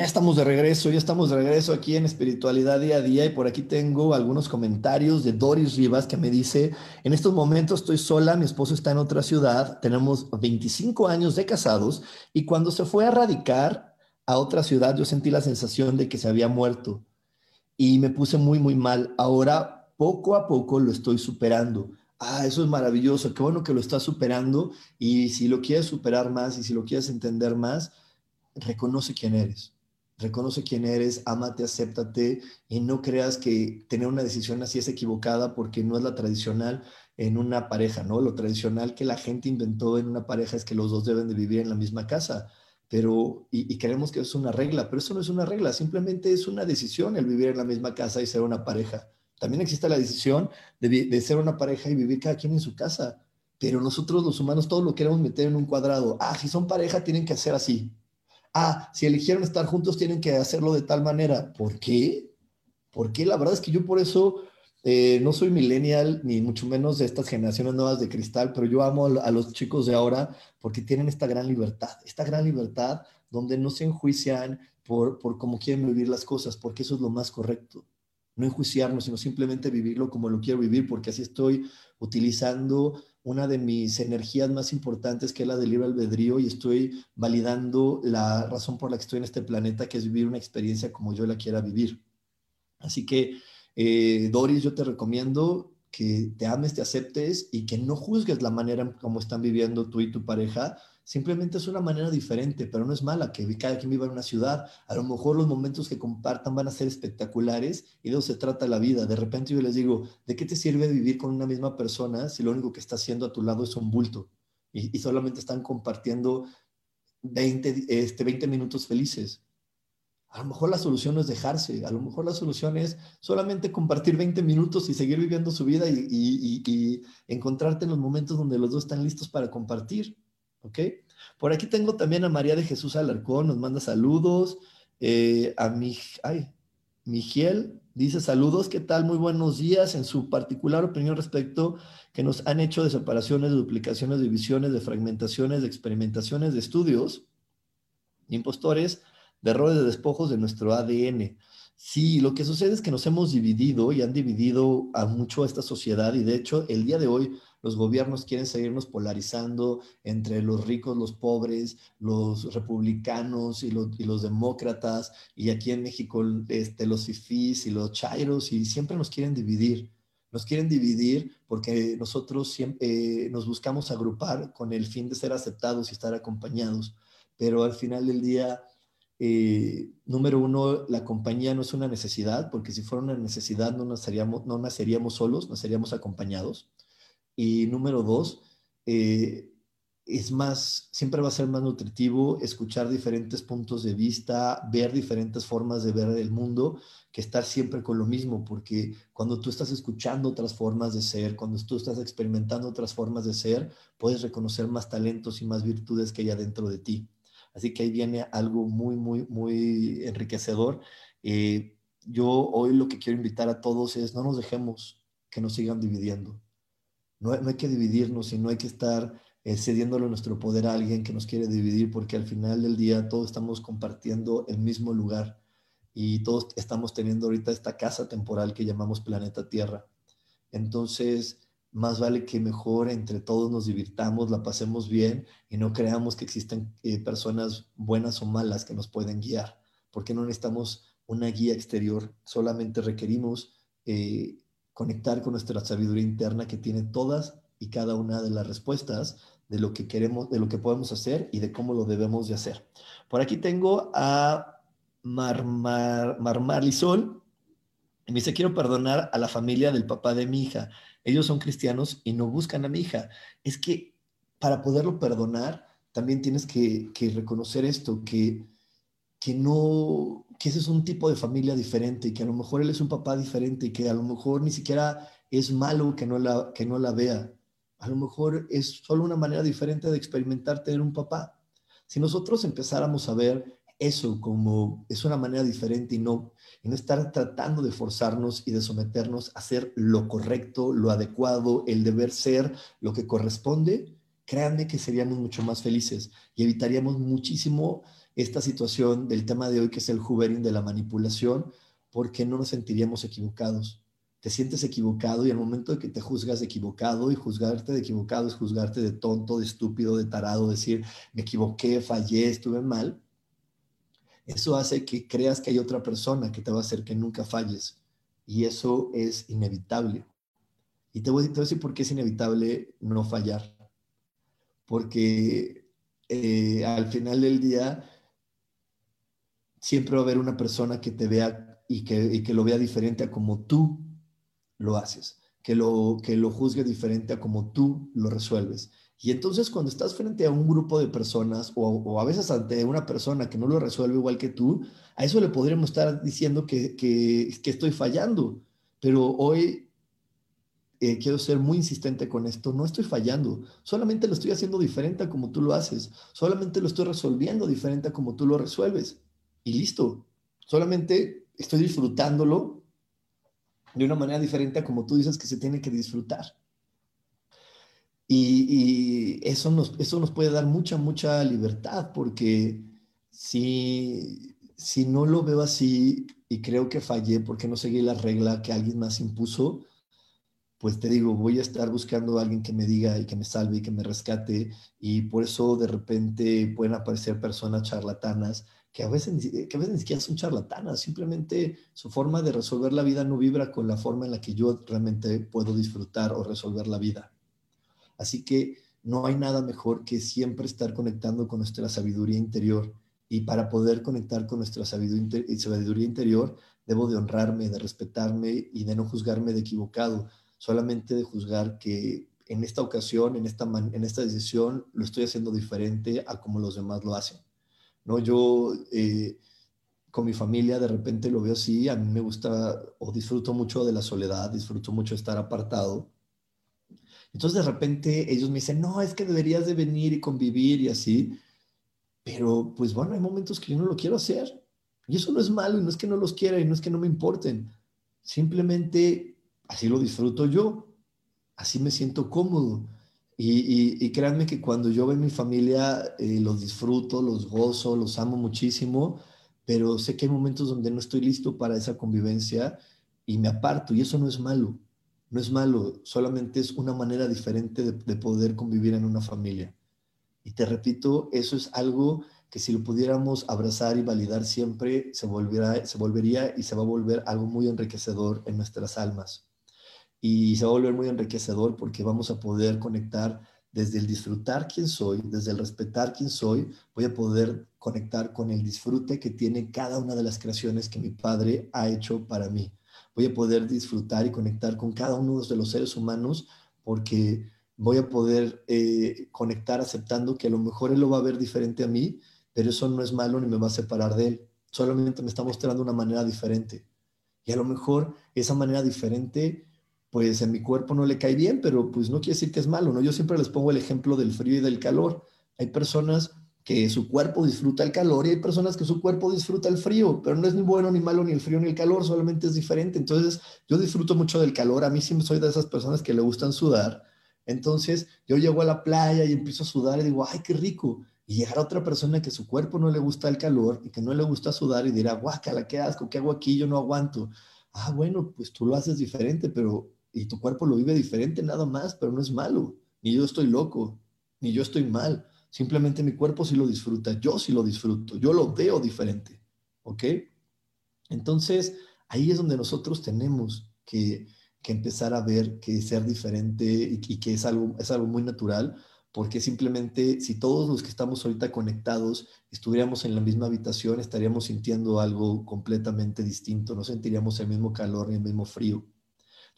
Ya estamos de regreso, ya estamos de regreso aquí en Espiritualidad Día a Día y por aquí tengo algunos comentarios de Doris Rivas que me dice, en estos momentos estoy sola, mi esposo está en otra ciudad, tenemos 25 años de casados y cuando se fue a radicar a otra ciudad yo sentí la sensación de que se había muerto y me puse muy, muy mal. Ahora poco a poco lo estoy superando. Ah, eso es maravilloso, qué bueno que lo estás superando y si lo quieres superar más y si lo quieres entender más, reconoce quién eres. Reconoce quién eres, ámate, acéptate y no creas que tener una decisión así es equivocada porque no es la tradicional en una pareja, ¿no? Lo tradicional que la gente inventó en una pareja es que los dos deben de vivir en la misma casa, pero, y, creemos que es una regla, pero eso no es una regla, simplemente es una decisión el vivir en la misma casa y ser una pareja. También existe la decisión de, de ser una pareja y vivir cada quien en su casa, pero nosotros los humanos todo lo queremos meter en un cuadrado. Ah, si son pareja tienen que hacer así ah, si eligieron estar juntos tienen que hacerlo de tal manera. ¿Por qué? Porque la verdad es que yo por eso eh, no soy millennial, ni mucho menos de estas generaciones nuevas de cristal, pero yo amo a los chicos de ahora porque tienen esta gran libertad, esta gran libertad donde no se enjuician por, por cómo quieren vivir las cosas, porque eso es lo más correcto. No enjuiciarnos, sino simplemente vivirlo como lo quiero vivir, porque así estoy utilizando una de mis energías más importantes, que es la del libre albedrío, y estoy validando la razón por la que estoy en este planeta, que es vivir una experiencia como yo la quiera vivir. Así que, eh, Doris, yo te recomiendo que te ames, te aceptes y que no juzgues la manera como están viviendo tú y tu pareja. Simplemente es una manera diferente, pero no es mala que cada quien viva en una ciudad. A lo mejor los momentos que compartan van a ser espectaculares y de eso se trata la vida. De repente yo les digo, ¿de qué te sirve vivir con una misma persona si lo único que está haciendo a tu lado es un bulto y, solamente están compartiendo 20, este, 20 minutos felices? A lo mejor la solución no es dejarse, a lo mejor la solución es solamente compartir 20 minutos y seguir viviendo su vida y, encontrarte en los momentos donde los dos están listos para compartir. ¿Ok? Por aquí tengo también a María de Jesús Alarcón, nos manda saludos. Eh, a mi, ay, Migiel dice saludos, ¿qué tal? Muy buenos días. En su particular opinión respecto que nos han hecho de separaciones, de duplicaciones, divisiones, de fragmentaciones, de experimentaciones, de estudios, impostores de errores de despojos de nuestro ADN. Sí, lo que sucede es que nos hemos dividido y han dividido a mucho a esta sociedad y de hecho el día de hoy los gobiernos quieren seguirnos polarizando entre los ricos, los pobres, los republicanos y los, demócratas y aquí en México este, los fifís y los chairos y siempre nos quieren dividir. Nos quieren dividir porque nosotros siempre eh, nos buscamos agrupar con el fin de ser aceptados y estar acompañados, pero al final del día eh, número uno, la compañía no es una necesidad, porque si fuera una necesidad no naceríamos, no naceríamos solos, naceríamos acompañados. Y número dos, eh, es más, siempre va a ser más nutritivo escuchar diferentes puntos de vista, ver diferentes formas de ver el mundo, que estar siempre con lo mismo, porque cuando tú estás escuchando otras formas de ser, cuando tú estás experimentando otras formas de ser, puedes reconocer más talentos y más virtudes que hay adentro de ti. Así que ahí viene algo muy, muy, muy enriquecedor. Eh, yo hoy lo que quiero invitar a todos es no nos dejemos que nos sigan dividiendo. No, hay que dividirnos y no hay que estar eh, cediéndole nuestro poder a alguien que nos quiere dividir porque al final del día todos estamos compartiendo el mismo lugar y todos estamos teniendo ahorita esta casa temporal que llamamos planeta Tierra. Entonces, más vale que mejor entre todos nos divirtamos, la pasemos bien y no creamos que existen eh, personas buenas o malas que nos pueden guiar, porque no necesitamos una guía exterior, solamente requerimos eh, conectar con nuestra sabiduría interna que tiene todas y cada una de las respuestas de lo que queremos, de lo que podemos hacer y de cómo lo debemos de hacer. Por aquí tengo a Mar, Mar, Mar, y me dice, quiero perdonar a la familia del papá de mi hija ellos son cristianos y no buscan a mi hija. Es que para poderlo perdonar, también tienes que, reconocer esto, que, que no, que ese es un tipo de familia diferente y que a lo mejor él es un papá diferente y que a lo mejor ni siquiera es malo que no la, que no la vea. A lo mejor es solo una manera diferente de experimentar tener un papá. Si nosotros empezáramos a ver eso como es una manera diferente y no, y no estar tratando de forzarnos y de someternos a hacer lo correcto, lo adecuado, el deber ser, lo que corresponde, créanme que seríamos mucho más felices y evitaríamos muchísimo esta situación del tema de hoy que es el hoovering de la manipulación, porque no nos sentiríamos equivocados. Te sientes equivocado y al momento de que te juzgas equivocado y juzgarte de equivocado es juzgarte de tonto, de estúpido, de tarado, decir me equivoqué, fallé, estuve mal, eso hace que creas que hay otra persona que te va a hacer que nunca falles. Y eso es inevitable. Y te voy, a decir por qué es inevitable no fallar. Porque eh, al final del día siempre va a haber una persona que te vea y que, y que lo vea diferente a como tú lo haces, que lo, que lo juzgue diferente a como tú lo resuelves. Y entonces cuando estás frente a un grupo de personas o, a veces ante una persona que no lo resuelve igual que tú, a eso le podríamos estar diciendo que, que, estoy fallando. Pero hoy eh, quiero ser muy insistente con esto, no estoy fallando, solamente lo estoy haciendo diferente a como tú lo haces, solamente lo estoy resolviendo diferente a como tú lo resuelves. Y listo, solamente estoy disfrutándolo de una manera diferente a como tú dices que se tiene que disfrutar. Y, eso, nos, eso nos puede dar mucha, mucha libertad, porque si, si no lo veo así y creo que fallé porque no seguí la regla que alguien más impuso, pues te digo, voy a estar buscando a alguien que me diga y que me salve y que me rescate. Y por eso de repente pueden aparecer personas charlatanas que a, veces, que a veces ni siquiera son charlatanas, simplemente su forma de resolver la vida no vibra con la forma en la que yo realmente puedo disfrutar o resolver la vida. Así que no hay nada mejor que siempre estar conectando con nuestra sabiduría interior. Y para poder conectar con nuestra sabiduría interior, debo de honrarme, de respetarme y de no juzgarme de equivocado, solamente de juzgar que en esta ocasión, en esta, en esta decisión, lo estoy haciendo diferente a como los demás lo hacen. ¿No? Yo eh, con mi familia de repente lo veo así, a mí me gusta o disfruto mucho de la soledad, disfruto mucho estar apartado. Entonces de repente ellos me dicen, no, es que deberías de venir y convivir y así. Pero pues bueno, hay momentos que yo no lo quiero hacer. Y eso no es malo y no es que no los quiera y no es que no me importen. Simplemente así lo disfruto yo. Así me siento cómodo. Y, créanme que cuando yo veo mi familia, eh, los disfruto, los gozo, los amo muchísimo, pero sé que hay momentos donde no estoy listo para esa convivencia y me aparto. Y eso no es malo. No es malo, solamente es una manera diferente de, de poder convivir en una familia. Y te repito, eso es algo que si lo pudiéramos abrazar y validar siempre, se, volverá, se volvería y se va a volver algo muy enriquecedor en nuestras almas y se va a volver muy enriquecedor porque vamos a poder conectar desde el disfrutar quién soy, desde el respetar quién soy, voy a poder conectar con el disfrute que tiene cada una de las creaciones que mi Padre ha hecho para mí. Voy a poder disfrutar y conectar con cada uno de los seres humanos porque voy a poder eh, conectar aceptando que a lo mejor Él lo va a ver diferente a mí, pero eso no es malo ni me va a separar de Él. Solamente me está mostrando una manera diferente. Y a lo mejor esa manera diferente pues en mi cuerpo no le cae bien, pero pues no quiere decir que es malo, ¿no? Yo siempre les pongo el ejemplo del frío y del calor. Hay personas que su cuerpo disfruta el calor y hay personas que su cuerpo disfruta el frío, pero no es ni bueno ni malo ni el frío ni el calor, solamente es diferente. Entonces, yo disfruto mucho del calor, a mí siempre soy de esas personas que le gustan sudar. Entonces, yo llego a la playa y empiezo a sudar y digo, ay, qué rico. Y llegará otra persona que su cuerpo no le gusta el calor y que no le gusta sudar y dirá, guácala, qué asco, ¿qué hago aquí? Yo no aguanto. Ah, bueno, pues tú lo haces diferente, pero y tu cuerpo lo vive diferente nada más, pero no es malo. Ni yo estoy loco, ni yo estoy mal. Simplemente mi cuerpo sí lo disfruta, yo sí lo disfruto, yo lo veo diferente. ¿Ok? Entonces, ahí es donde nosotros tenemos que, empezar a ver que ser diferente y, y, que es algo, es algo muy natural, porque simplemente si todos los que estamos ahorita conectados estuviéramos en la misma habitación, estaríamos sintiendo algo completamente distinto, no sentiríamos el mismo calor ni el mismo frío.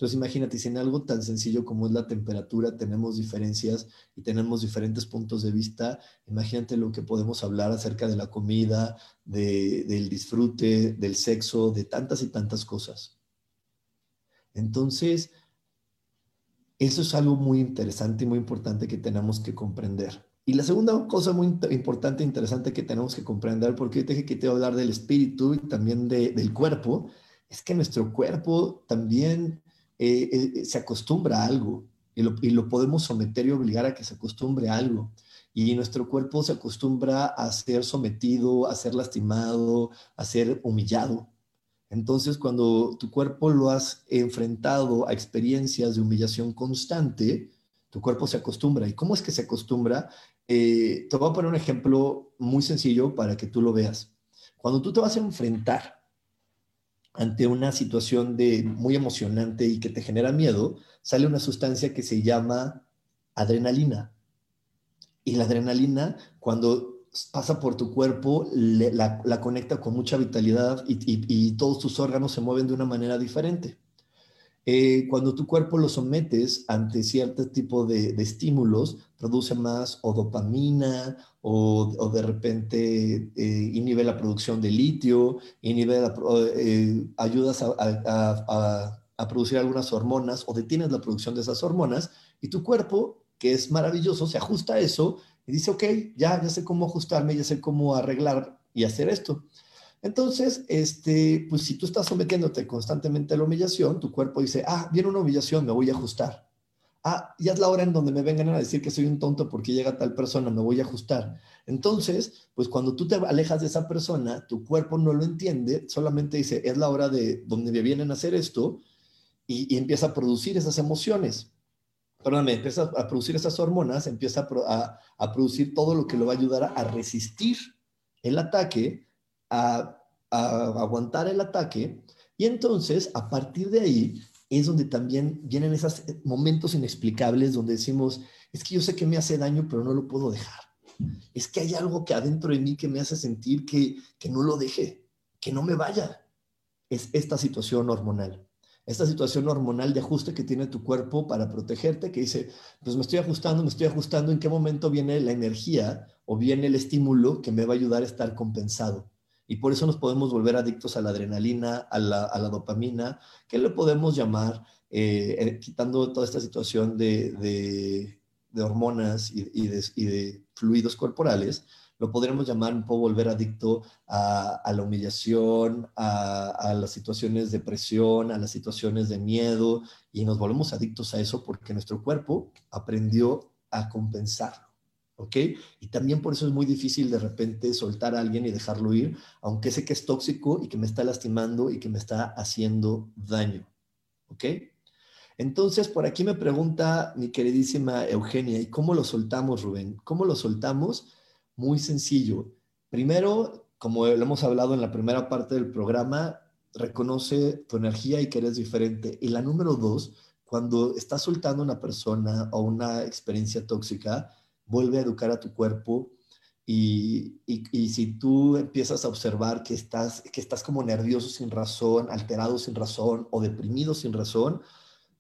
Entonces imagínate, si en algo tan sencillo como es la temperatura tenemos diferencias y tenemos diferentes puntos de vista, imagínate lo que podemos hablar acerca de la comida, del disfrute, del sexo, de tantas y tantas cosas. Entonces, eso es algo muy interesante y muy importante que tenemos que comprender. Y la segunda cosa muy importante e interesante que tenemos que comprender, porque yo te dije que te voy a hablar del espíritu y también del cuerpo, es que nuestro cuerpo también eh, eh, se acostumbra a algo y lo, podemos someter y obligar a que se acostumbre a algo. Y nuestro cuerpo se acostumbra a ser sometido, a ser lastimado, a ser humillado. Entonces, cuando tu cuerpo lo has enfrentado a experiencias de humillación constante, tu cuerpo se acostumbra. ¿Y cómo es que se acostumbra? Eh, te voy a poner un ejemplo muy sencillo para que tú lo veas. Cuando tú te vas a enfrentar ante una situación de muy emocionante y que te genera miedo, sale una sustancia que se llama adrenalina. Y la adrenalina, cuando pasa por tu cuerpo, la, conecta con mucha vitalidad y todos tus órganos se mueven de una manera diferente. Eh, cuando tu cuerpo lo sometes ante cierto tipo de, estímulos, produce más o dopamina o, de repente eh, inhibe la producción de litio, inhibe eh, ayudas a, a, producir algunas hormonas o detienes la producción de esas hormonas y tu cuerpo, que es maravilloso, se ajusta a eso y dice, ok, ya, ya sé cómo ajustarme, ya sé cómo arreglar y hacer esto. Entonces, este, pues si tú estás sometiéndote constantemente a la humillación, tu cuerpo dice, ah, viene una humillación, me voy a ajustar. Ah, ya es la hora en donde me vengan a decir que soy un tonto porque llega tal persona, me voy a ajustar. Entonces, pues cuando tú te alejas de esa persona, tu cuerpo no lo entiende, solamente dice, es la hora de donde me vienen a hacer esto y, empieza a producir esas emociones. Perdóname, empieza a producir esas hormonas, empieza a, a producir todo lo que lo va a ayudar a resistir el ataque a, aguantar el ataque y entonces a partir de ahí es donde también vienen esos momentos inexplicables donde decimos, es que yo sé que me hace daño, pero no lo puedo dejar. Es que hay algo que adentro de mí que me hace sentir que, que no lo deje, que no me vaya. Es esta situación hormonal esta situación hormonal de ajuste que tiene tu cuerpo para protegerte, que dice, pues me estoy ajustando, me estoy ajustando, ¿en qué momento viene la energía o viene el estímulo que me va a ayudar a estar compensado? Y por eso nos podemos volver adictos a la adrenalina, a la, dopamina, que le podemos llamar, eh, eh, quitando toda esta situación de, hormonas y de fluidos corporales, lo podríamos llamar un poco volver adicto a, la humillación, a, las situaciones de presión, a las situaciones de miedo, y nos volvemos adictos a eso porque nuestro cuerpo aprendió a compensarlo. ¿Ok? Y también por eso es muy difícil de repente soltar a alguien y dejarlo ir, aunque sé que es tóxico y que me está lastimando y que me está haciendo daño. ¿Ok? Entonces, por aquí me pregunta mi queridísima Eugenia, ¿y cómo lo soltamos, Rubén? ¿Cómo lo soltamos? muy sencillo. Primero, como lo hemos hablado en la primera parte del programa, reconoce tu energía y que eres diferente. Y la número dos, cuando estás soltando una persona o una experiencia tóxica, vuelve a educar a tu cuerpo y, y, si tú empiezas a observar que estás, que estás como nervioso sin razón, alterado sin razón o deprimido sin razón,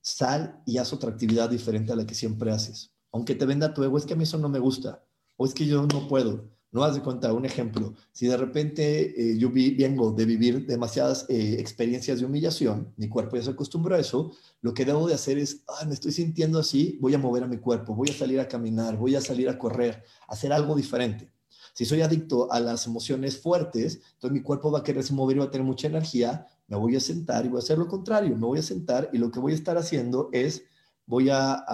sal y haz otra actividad diferente a la que siempre haces. Aunque te venda tu ego, es que a mí eso no me gusta o es que yo no puedo. No has de contar un ejemplo. Si de repente eh, yo vengo de vivir demasiadas eh, experiencias de humillación, mi cuerpo ya se acostumbró a eso, lo que debo de hacer es, ah, me estoy sintiendo así, voy a mover a mi cuerpo, voy a salir a caminar, voy a salir a correr, hacer algo diferente. Si soy adicto a las emociones fuertes, entonces mi cuerpo va a quererse mover y va a tener mucha energía, me voy a sentar y voy a hacer lo contrario, me voy a sentar y lo que voy a estar haciendo es, voy a,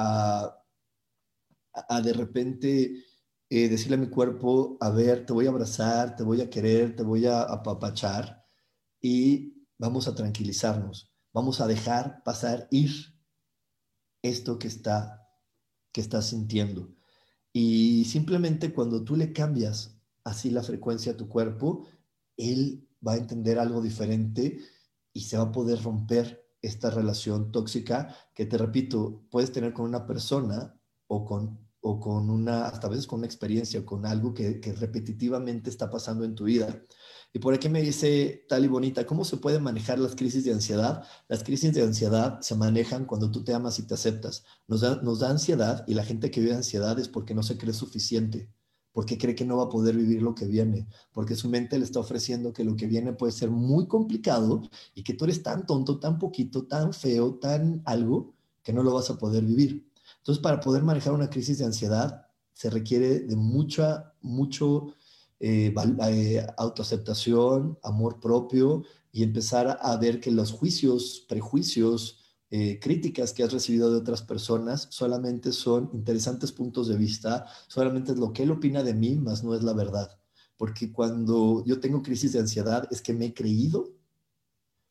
a de repente eh, decirle a mi cuerpo, a ver, te voy a abrazar, te voy a querer, te voy a apapachar y vamos a tranquilizarnos, vamos a dejar pasar, ir esto que está que estás sintiendo. Y simplemente cuando tú le cambias así la frecuencia a tu cuerpo, él va a entender algo diferente y se va a poder romper esta relación tóxica que te repito, puedes tener con una persona o con o con una, hasta veces con una experiencia con algo que, repetitivamente está pasando en tu vida. Y por aquí me dice tal y bonita, ¿cómo se pueden manejar las crisis de ansiedad? Las crisis de ansiedad se manejan cuando tú te amas y te aceptas. Nos da, nos da ansiedad y la gente que vive ansiedad es porque no se cree suficiente, porque cree que no va a poder vivir lo que viene, porque su mente le está ofreciendo que lo que viene puede ser muy complicado y que tú eres tan tonto, tan poquito, tan feo, tan algo, que no lo vas a poder vivir. Entonces, para poder manejar una crisis de ansiedad, se requiere de mucha, mucho eh, eh, autoaceptación, amor propio y empezar a ver que los juicios, prejuicios, eh, críticas que has recibido de otras personas solamente son interesantes puntos de vista, solamente es lo que él opina de mí, más no es la verdad. Porque cuando yo tengo crisis de ansiedad es que me he creído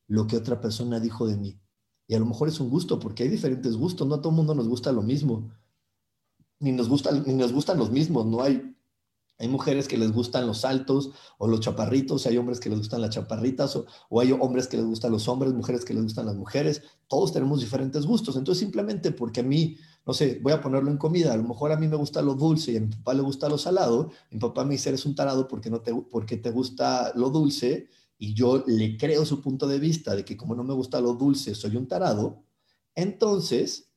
lo que otra persona dijo de mí. Y a lo mejor es un gusto, porque hay diferentes gustos, no a todo mundo nos gusta lo mismo, ni nos, gusta, ni nos gustan los mismos, no hay, hay mujeres que les gustan los altos o los chaparritos, hay hombres que les gustan las chaparritas, o, o, hay hombres que les gustan los hombres, mujeres que les gustan las mujeres, todos tenemos diferentes gustos, entonces simplemente porque a mí, no sé, voy a ponerlo en comida, a lo mejor a mí me gusta lo dulce y a mi papá le gusta lo salado, mi papá me dice, eres un tarado porque, no te, porque te gusta lo dulce, y yo le creo su punto de vista de que como no me gusta lo dulce, soy un tarado, entonces,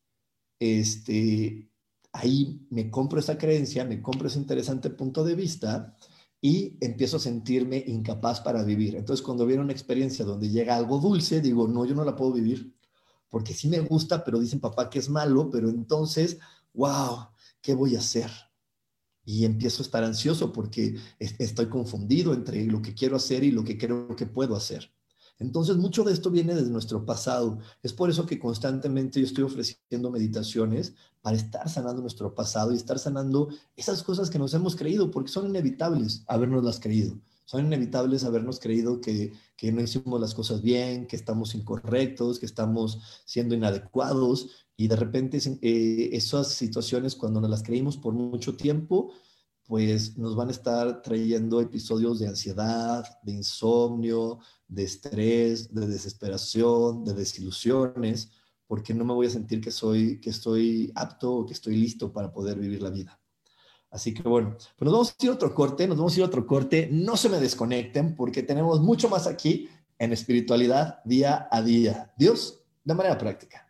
este, ahí me compro esa creencia, me compro ese interesante punto de vista y empiezo a sentirme incapaz para vivir. Entonces, cuando viene una experiencia donde llega algo dulce, digo, no, yo no la puedo vivir, porque sí me gusta, pero dicen papá que es malo, pero entonces, wow, ¿qué voy a hacer? Y empiezo a estar ansioso porque estoy confundido entre lo que quiero hacer y lo que creo que puedo hacer. Entonces, mucho de esto viene desde nuestro pasado. Es por eso que constantemente yo estoy ofreciendo meditaciones para estar sanando nuestro pasado y estar sanando esas cosas que nos hemos creído, porque son inevitables habernoslas creído. Son inevitables habernos creído que, que no hicimos las cosas bien, que estamos incorrectos, que estamos siendo inadecuados y de repente eh, esas situaciones, cuando nos las creímos por mucho tiempo, pues nos van a estar trayendo episodios de ansiedad, de insomnio, de estrés, de desesperación, de desilusiones, porque no me voy a sentir que soy que estoy apto que estoy listo para poder vivir la vida. Así que bueno, pues nos vamos a ir a otro corte, nos vamos a ir a otro corte, no se me desconecten porque tenemos mucho más aquí en espiritualidad día a día. Dios, de manera práctica.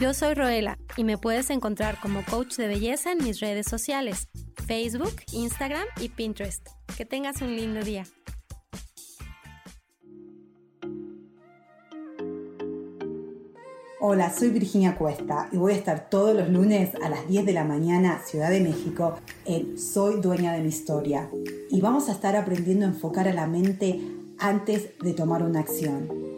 Yo soy Roela y me puedes encontrar como coach de belleza en mis redes sociales, Facebook, Instagram y Pinterest. Que tengas un lindo día. Hola, soy Virginia Cuesta y voy a estar todos los lunes a las 10 de la mañana, Ciudad de México, en Soy Dueña de mi Historia. Y vamos a estar aprendiendo a enfocar a la mente antes de tomar una acción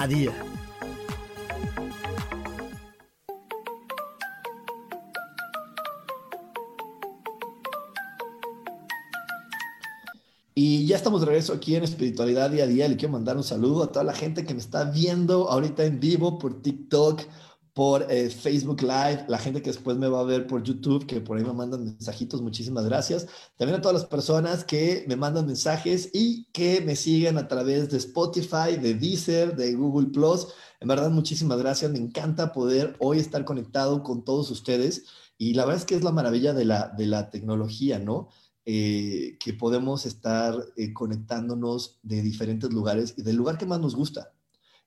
a día. Y ya estamos de regreso aquí en Espiritualidad Día a Día. Le quiero mandar un saludo a toda la gente que me está viendo ahorita en vivo por TikTok, por eh, Facebook Live, la gente que después me va a ver por YouTube, que por ahí me mandan mensajitos, muchísimas gracias. También a todas las personas que me mandan mensajes y que me siguen a través de Spotify, de Deezer, de Google Plus. En verdad, muchísimas gracias. Me encanta poder hoy estar conectado con todos ustedes. Y la verdad es que es la maravilla de la, de la tecnología, ¿no? Eh, que podemos estar eh, conectándonos de diferentes lugares y del lugar que más nos gusta.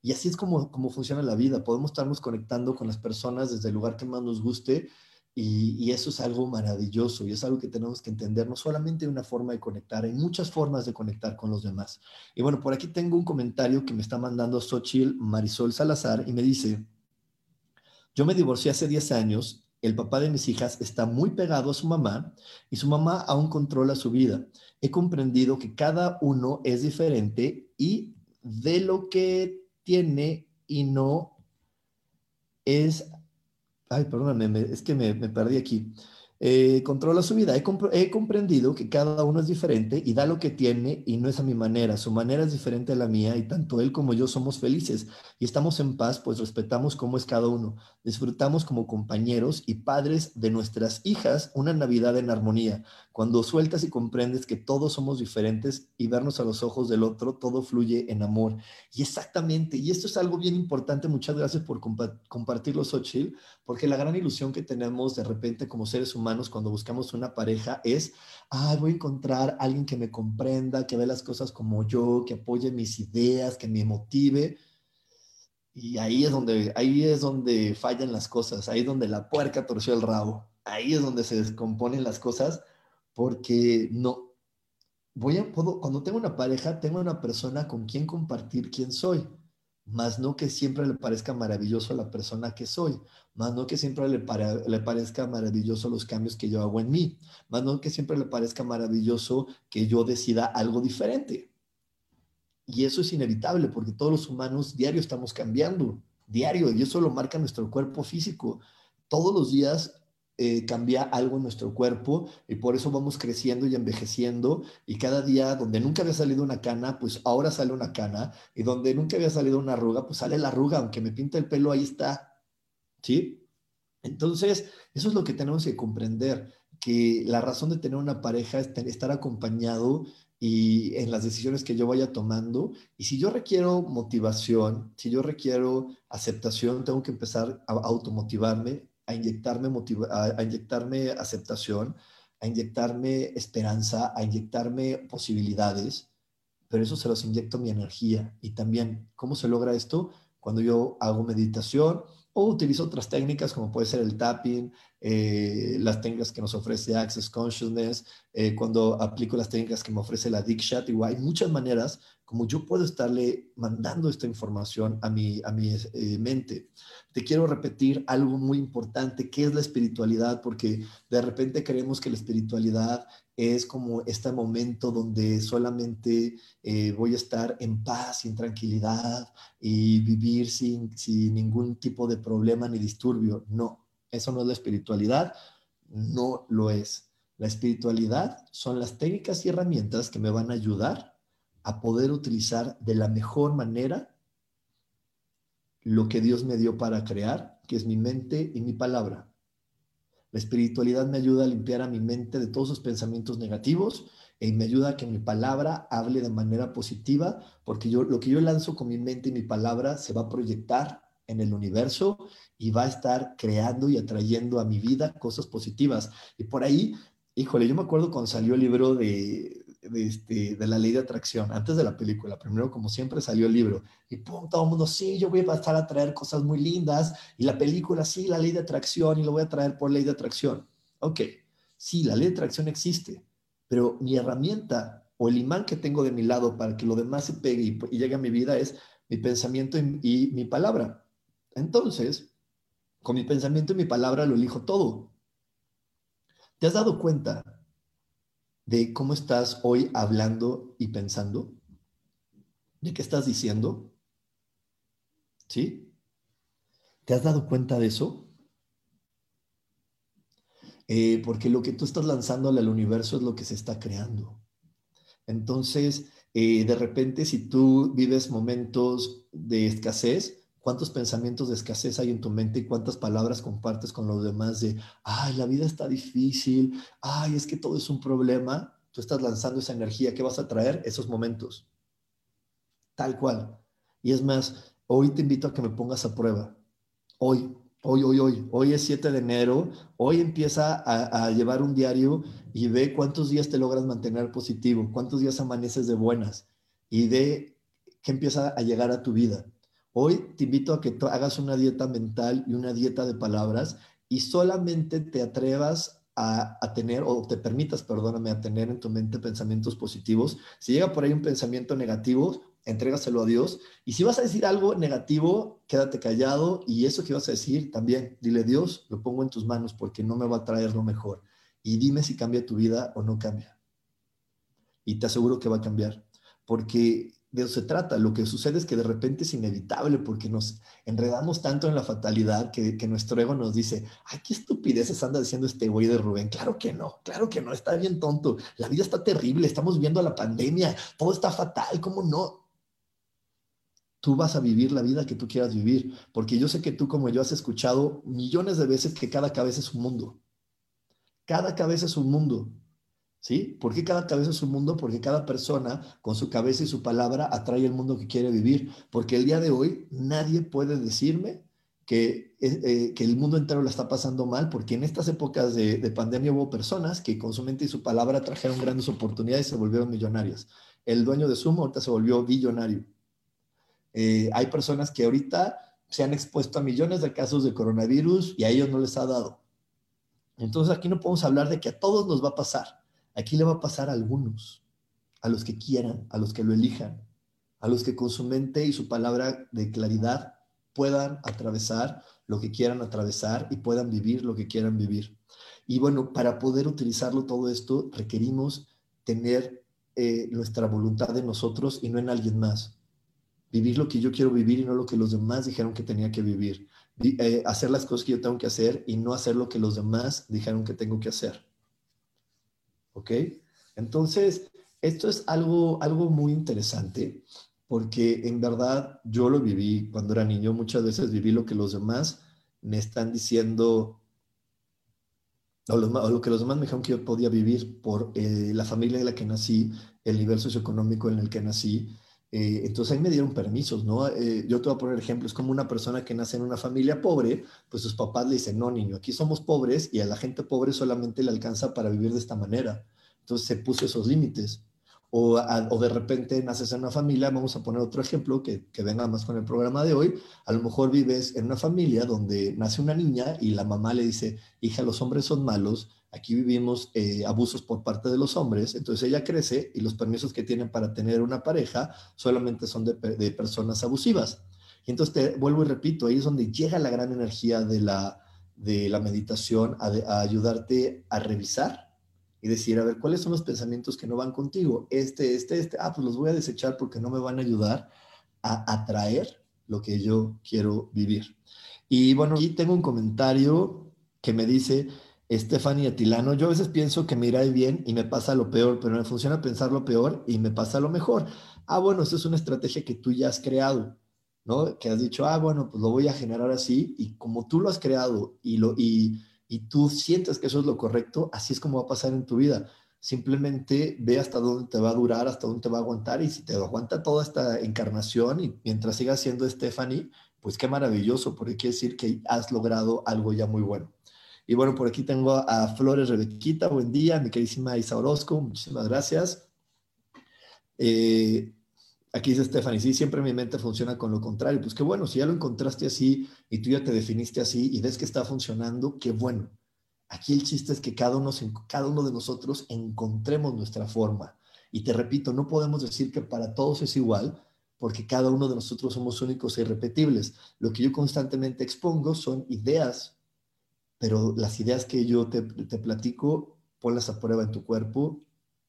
Y así es como, como funciona la vida. Podemos estarnos conectando con las personas desde el lugar que más nos guste y, eso es algo maravilloso y es algo que tenemos que entender. No solamente una forma de conectar, hay muchas formas de conectar con los demás. Y bueno, por aquí tengo un comentario que me está mandando Xochil Marisol Salazar y me dice, yo me divorcié hace 10 años, el papá de mis hijas está muy pegado a su mamá y su mamá aún controla su vida. He comprendido que cada uno es diferente y de lo que tiene y no es... Ay, perdóname, es que me, me perdí aquí. Eh, controla su vida. He, comprendido que cada uno es diferente y da lo que tiene y no es a mi manera. Su manera es diferente a la mía y tanto él como yo somos felices y estamos en paz, pues respetamos cómo es cada uno. Disfrutamos como compañeros y padres de nuestras hijas una Navidad en armonía. Cuando sueltas y comprendes que todos somos diferentes y vernos a los ojos del otro, todo fluye en amor. Y exactamente, y esto es algo bien importante. Muchas gracias por compartirlo, Xochitl, porque la gran ilusión que tenemos de repente como seres humanos cuando buscamos una pareja es, ah, voy a encontrar a alguien que me comprenda, que ve las cosas como yo, que apoye mis ideas, que me motive. Y ahí es donde, ahí es donde fallan las cosas, ahí es donde la puerca torció el rabo, ahí es donde se descomponen las cosas, porque no, voy a, puedo, cuando tengo una pareja, tengo una persona con quien compartir quién soy. Más no que siempre le parezca maravilloso la persona que soy, más no que siempre le, le, parezca maravilloso los cambios que yo hago en mí, más no que siempre le parezca maravilloso que yo decida algo diferente. Y eso es inevitable porque todos los humanos diario estamos cambiando, diario, y eso lo marca nuestro cuerpo físico. Todos los días eh, cambia algo en nuestro cuerpo y por eso vamos creciendo y envejeciendo y cada día donde nunca había salido una cana, pues ahora sale una cana y donde nunca había salido una arruga, pues sale la arruga, aunque me pinta el pelo, ahí está. ¿Sí? Entonces, eso es lo que tenemos que comprender, que la razón de tener una pareja es estar acompañado y en las decisiones que yo vaya tomando. Y si yo requiero motivación, si yo requiero aceptación, tengo que empezar a automotivarme, a inyectarme, a, inyectarme aceptación, a inyectarme esperanza, a inyectarme posibilidades, pero eso se los inyecto mi energía. Y también, ¿cómo se logra esto? Cuando yo hago meditación o utilizo otras técnicas como puede ser el tapping, eh, las técnicas que nos ofrece Access Consciousness, eh, cuando aplico las técnicas que me ofrece la Diksha, igual hay muchas maneras como yo puedo estarle mandando esta información a mi, a mi eh, mente. Te quiero repetir algo muy importante, que es la espiritualidad, porque de repente creemos que la espiritualidad es como este momento donde solamente eh, voy a estar en paz, en tranquilidad y vivir sin, sin ningún tipo de problema ni disturbio. No, eso no es la espiritualidad, no lo es. La espiritualidad son las técnicas y herramientas que me van a ayudar a poder utilizar de la mejor manera lo que Dios me dio para crear, que es mi mente y mi palabra. La espiritualidad me ayuda a limpiar a mi mente de todos sus pensamientos negativos y me ayuda a que mi palabra hable de manera positiva, porque yo lo que yo lanzo con mi mente y mi palabra se va a proyectar en el universo y va a estar creando y atrayendo a mi vida cosas positivas. Y por ahí, híjole, yo me acuerdo cuando salió el libro de, de, este, de la ley de atracción, antes de la película, primero como siempre salió el libro y pum, todo el mundo, sí, yo voy a pasar a traer cosas muy lindas y la película, sí, la ley de atracción y lo voy a traer por ley de atracción. Ok, sí, la ley de atracción existe, pero mi herramienta o el imán que tengo de mi lado para que lo demás se pegue y, llegue a mi vida es mi pensamiento y mi palabra. Entonces, con mi pensamiento y mi palabra lo elijo todo. ¿Te has dado cuenta de cómo estás hoy hablando y pensando, de qué estás diciendo. ¿Sí? ¿Te has dado cuenta de eso? Eh, porque lo que tú estás lanzando al universo es lo que se está creando. Entonces, eh, de repente, si tú vives momentos de escasez, ¿Cuántos pensamientos de escasez hay en tu mente y cuántas palabras compartes con los demás de, ay, la vida está difícil, ay, es que todo es un problema? Tú estás lanzando esa energía que vas a traer esos momentos. Tal cual. Y es más, hoy te invito a que me pongas a prueba. Hoy, hoy, hoy, hoy. Hoy es 7 de enero. Hoy empieza a, a llevar un diario y ve cuántos días te logras mantener positivo, cuántos días amaneces de buenas y ve qué empieza a llegar a tu vida Hoy te invito a que hagas una dieta mental y una dieta de palabras y solamente te atrevas a, tener, o te permitas, perdóname, a tener en tu mente pensamientos positivos. Si llega por ahí un pensamiento negativo, entrégaselo a Dios. Y si vas a decir algo negativo, quédate callado y eso que vas a decir también, dile Dios, lo pongo en tus manos porque no me va a traer lo mejor. Y dime si cambia tu vida o no cambia. Y te aseguro que va a cambiar, porque de eso se trata. Lo que sucede es que de repente es inevitable porque nos enredamos tanto en la fatalidad que, nuestro ego nos dice, ay, qué estupideces anda diciendo este güey de Rubén. Claro que no, claro que no, está bien tonto. La vida está terrible, estamos viendo la pandemia, todo está fatal, ¿cómo no? Tú vas a vivir la vida que tú quieras vivir, porque yo sé que tú como yo has escuchado millones de veces que cada cabeza es un mundo. Cada cabeza es un mundo. ¿Sí? Porque cada cabeza es un mundo? Porque cada persona con su cabeza y su palabra atrae el mundo que quiere vivir. Porque el día de hoy nadie puede decirme que, eh, eh, que el mundo entero la está pasando mal, porque en estas épocas de, pandemia hubo personas que con su mente y su palabra trajeron grandes oportunidades y se volvieron millonarias. El dueño de Sumo ahorita se volvió billonario. Eh, hay personas que ahorita se han expuesto a millones de casos de coronavirus y a ellos no les ha dado. Entonces aquí no podemos hablar de que a todos nos va a pasar Aquí le va a pasar a algunos, a los que quieran, a los que lo elijan, a los que con su mente y su palabra de claridad puedan atravesar lo que quieran atravesar y puedan vivir lo que quieran vivir. Y bueno, para poder utilizarlo todo esto requerimos tener eh, nuestra voluntad en nosotros y no en alguien más. Vivir lo que yo quiero vivir y no lo que los demás dijeron que tenía que vivir. Eh, hacer las cosas que yo tengo que hacer y no hacer lo que los demás dijeron que tengo que hacer. ¿Ok? Entonces, esto es algo, algo muy interesante porque en verdad yo lo viví cuando era niño, muchas veces viví lo que los demás me están diciendo, o, lo que los demás me dijeron que yo podía vivir por eh, la familia en la que nací, el nivel socioeconómico en el que nací. Eh, entonces ahí me dieron permisos, ¿no? Eh, yo te voy a poner ejemplos, como una persona que nace en una familia pobre, pues sus papás le dicen, no, niño, aquí somos pobres y a la gente pobre solamente le alcanza para vivir de esta manera. Entonces se puso esos límites o, de repente naces en una familia, vamos a poner otro ejemplo que, que, venga más con el programa de hoy, a lo mejor vives en una familia donde nace una niña y la mamá le dice, hija, los hombres son malos, aquí vivimos eh, abusos por parte de los hombres, entonces ella crece y los permisos que tienen para tener una pareja solamente son de, personas abusivas. Y entonces te vuelvo y repito, ahí es donde llega la gran energía de la, de la meditación a, a ayudarte a revisar y decir, a ver, ¿cuáles son los pensamientos que no van contigo? Este, este, este, ah, pues los voy a desechar porque no me van a ayudar a atraer lo que yo quiero vivir. Y bueno, aquí tengo un comentario que me dice Stephanie Atilano, yo a veces pienso que me irá bien y me pasa lo peor, pero me funciona pensar lo peor y me pasa lo mejor. Ah, bueno, eso es una estrategia que tú ya has creado, ¿no? Que has dicho, ah, bueno, pues lo voy a generar así y como tú lo has creado y lo... Y, y tú sientes que eso es lo correcto, así es como va a pasar en tu vida. Simplemente ve hasta dónde te va a durar, hasta dónde te va a aguantar y si te aguanta toda esta encarnación y mientras sigas siendo Stephanie, pues qué maravilloso, porque quiere decir que has logrado algo ya muy bueno. Y bueno, por aquí tengo a Flores Rebequita, buen día, mi queridísima Isa Orozco, muchísimas gracias. Eh, aquí dice Stephanie, sí, siempre mi mente funciona con lo contrario. Pues qué bueno, si ya lo encontraste así y tú ya te definiste así y ves que está funcionando, qué bueno. Aquí el chiste es que cada uno, cada uno de nosotros encontremos nuestra forma. Y te repito, no podemos decir que para todos es igual, porque cada uno de nosotros somos únicos e irrepetibles. Lo que yo constantemente expongo son ideas, pero las ideas que yo te, platico, ponlas a prueba en tu cuerpo,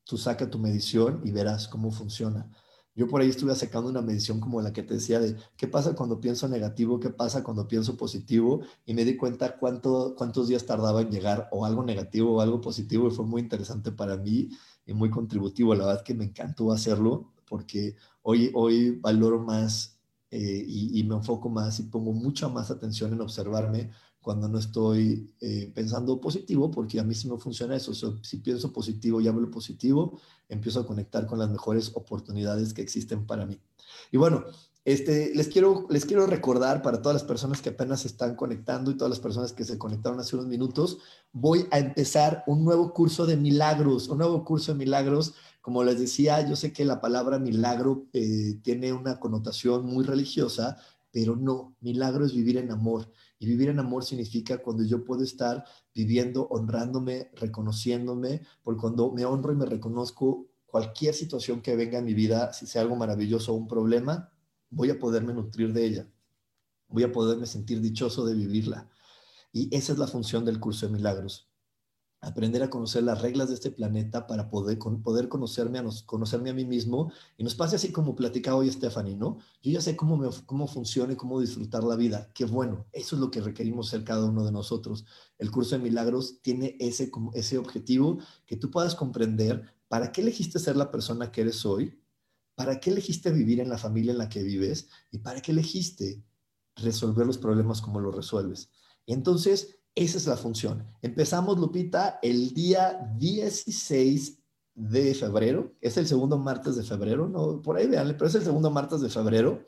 tú saca tu medición y verás cómo funciona. Yo por ahí estuve sacando una medición como la que te decía de qué pasa cuando pienso negativo, qué pasa cuando pienso positivo y me di cuenta cuánto, cuántos días tardaba en llegar o algo negativo o algo positivo y fue muy interesante para mí y muy contributivo. La verdad que me encantó hacerlo porque hoy, hoy valoro más eh, y, me enfoco más y pongo mucha más atención en observarme cuando no estoy eh, pensando positivo, porque a mí sí me funciona eso. si pienso positivo y hablo positivo, empiezo a conectar con las mejores oportunidades que existen para mí. Y bueno, este, les, quiero, les quiero recordar para todas las personas que apenas se están conectando y todas las personas que se conectaron hace unos minutos, voy a empezar un nuevo curso de milagros, un nuevo curso de milagros. Como les decía, yo sé que la palabra milagro eh, tiene una connotación muy religiosa, pero no, milagro es vivir en amor. Y vivir en amor significa cuando yo puedo estar viviendo, honrándome, reconociéndome, porque cuando me honro y me reconozco cualquier situación que venga en mi vida, si sea algo maravilloso o un problema, voy a poderme nutrir de ella. Voy a poderme sentir dichoso de vivirla. Y esa es la función del curso de milagros aprender a conocer las reglas de este planeta para poder, poder conocerme, a conocerme a mí mismo. Y nos pase así como platicaba hoy Stephanie, ¿no? Yo ya sé cómo, cómo funciona y cómo disfrutar la vida. Qué bueno, eso es lo que requerimos ser cada uno de nosotros. El curso de milagros tiene ese, ese objetivo, que tú puedas comprender para qué elegiste ser la persona que eres hoy, para qué elegiste vivir en la familia en la que vives y para qué elegiste resolver los problemas como los resuelves. Y entonces, esa es la función. Empezamos, Lupita, el día 16 de febrero. Es el segundo martes de febrero, no, por ahí veanle, pero es el segundo martes de febrero.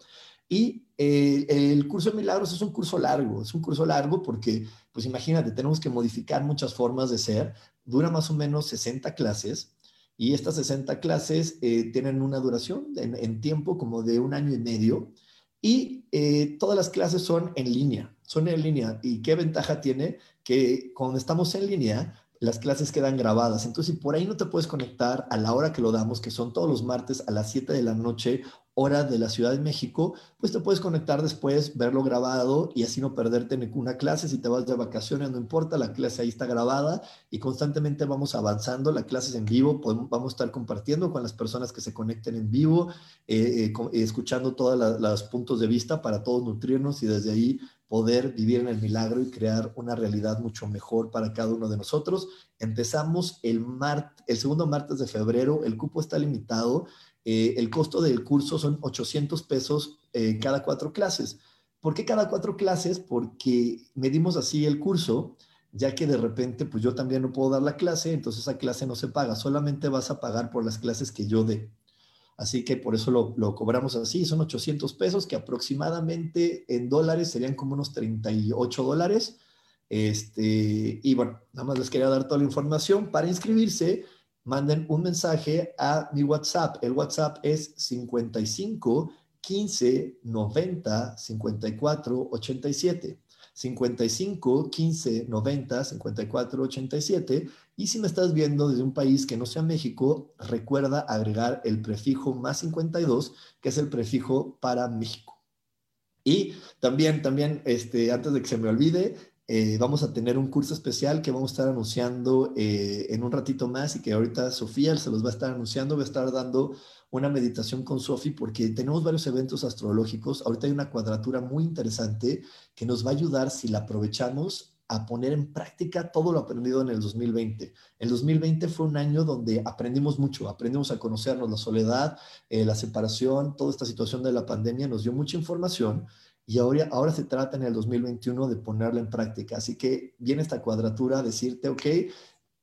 Y eh, el curso de milagros es un curso largo, es un curso largo porque, pues imagínate, tenemos que modificar muchas formas de ser. Dura más o menos 60 clases y estas 60 clases eh, tienen una duración en, tiempo como de un año y medio y eh, todas las clases son en línea son en línea. ¿Y qué ventaja tiene? Que cuando estamos en línea, las clases quedan grabadas. Entonces, si por ahí no te puedes conectar a la hora que lo damos, que son todos los martes a las 7 de la noche, hora de la Ciudad de México, pues te puedes conectar después, verlo grabado y así no perderte ninguna clase. Si te vas de vacaciones, no importa, la clase ahí está grabada y constantemente vamos avanzando. La clase es en vivo, podemos, vamos a estar compartiendo con las personas que se conecten en vivo, eh, eh, escuchando todos los puntos de vista para todos nutrirnos y desde ahí poder vivir en el milagro y crear una realidad mucho mejor para cada uno de nosotros. Empezamos el, el segundo martes de febrero, el cupo está limitado eh, el costo del curso son 800 pesos eh, cada cuatro clases. ¿Por qué cada cuatro clases? Porque medimos así el curso, ya que de repente, pues yo también no puedo dar la clase, entonces esa clase no se paga, solamente vas a pagar por las clases que yo dé. Así que por eso lo, lo, cobramos así, son 800 pesos, que aproximadamente en dólares serían como unos 38 dólares. Este, y bueno, nada más les quería dar toda la información. Para inscribirse, manden un mensaje a mi WhatsApp. El WhatsApp es 55 15 90 54 87. 55 15 90 54 87. Y si me estás viendo desde un país que no sea México, recuerda agregar el prefijo más 52, que es el prefijo para México. Y también, también, este, antes de que se me olvide, eh, vamos a tener un curso especial que vamos a estar anunciando eh, en un ratito más y que ahorita Sofía se los va a estar anunciando. Va a estar dando una meditación con Sofi porque tenemos varios eventos astrológicos. Ahorita hay una cuadratura muy interesante que nos va a ayudar si la aprovechamos a poner en práctica todo lo aprendido en el 2020. El 2020 fue un año donde aprendimos mucho, aprendimos a conocernos, la soledad, eh, la separación, toda esta situación de la pandemia nos dio mucha información y ahora, ahora se trata en el 2021 de ponerlo en práctica. Así que viene esta cuadratura a decirte, ok,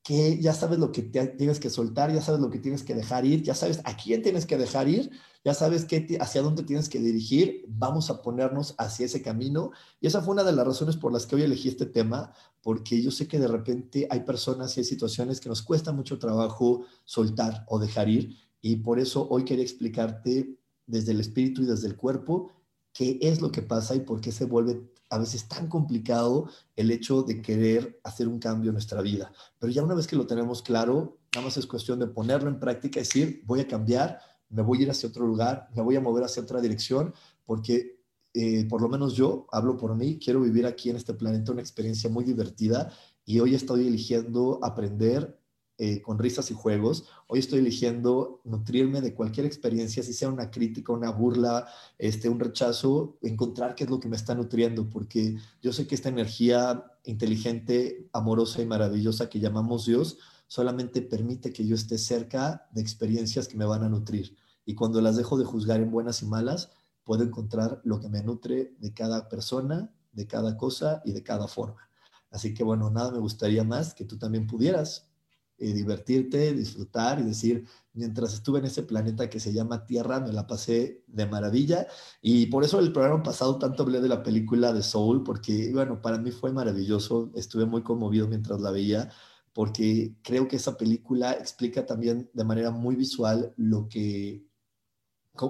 que ya sabes lo que tienes que soltar, ya sabes lo que tienes que dejar ir, ya sabes a quién tienes que dejar ir, ya sabes qué, hacia dónde tienes que dirigir, vamos a ponernos hacia ese camino. Y esa fue una de las razones por las que hoy elegí este tema, porque yo sé que de repente hay personas y hay situaciones que nos cuesta mucho trabajo soltar o dejar ir, y por eso hoy quería explicarte desde el espíritu y desde el cuerpo qué es lo que pasa y por qué se vuelve a veces tan complicado el hecho de querer hacer un cambio en nuestra vida. Pero ya una vez que lo tenemos claro, nada más es cuestión de ponerlo en práctica decir, voy a cambiar, me voy a ir hacia otro lugar, me voy a mover hacia otra dirección, porque eh, por lo menos yo hablo por mí, quiero vivir aquí en este planeta una experiencia muy divertida y hoy estoy eligiendo aprender eh, con risas y juegos. Hoy estoy eligiendo nutrirme de cualquier experiencia, si sea una crítica, una burla, este, un rechazo, encontrar qué es lo que me está nutriendo, porque yo sé que esta energía inteligente, amorosa y maravillosa que llamamos Dios, solamente permite que yo esté cerca de experiencias que me van a nutrir. Y cuando las dejo de juzgar en buenas y malas, puedo encontrar lo que me nutre de cada persona, de cada cosa y de cada forma. Así que bueno, nada me gustaría más que tú también pudieras divertirte, disfrutar y decir, mientras estuve en ese planeta que se llama Tierra, me la pasé de maravilla. Y por eso el programa pasado tanto hablé de la película de Soul, porque, bueno, para mí fue maravilloso, estuve muy conmovido mientras la veía, porque creo que esa película explica también de manera muy visual lo que,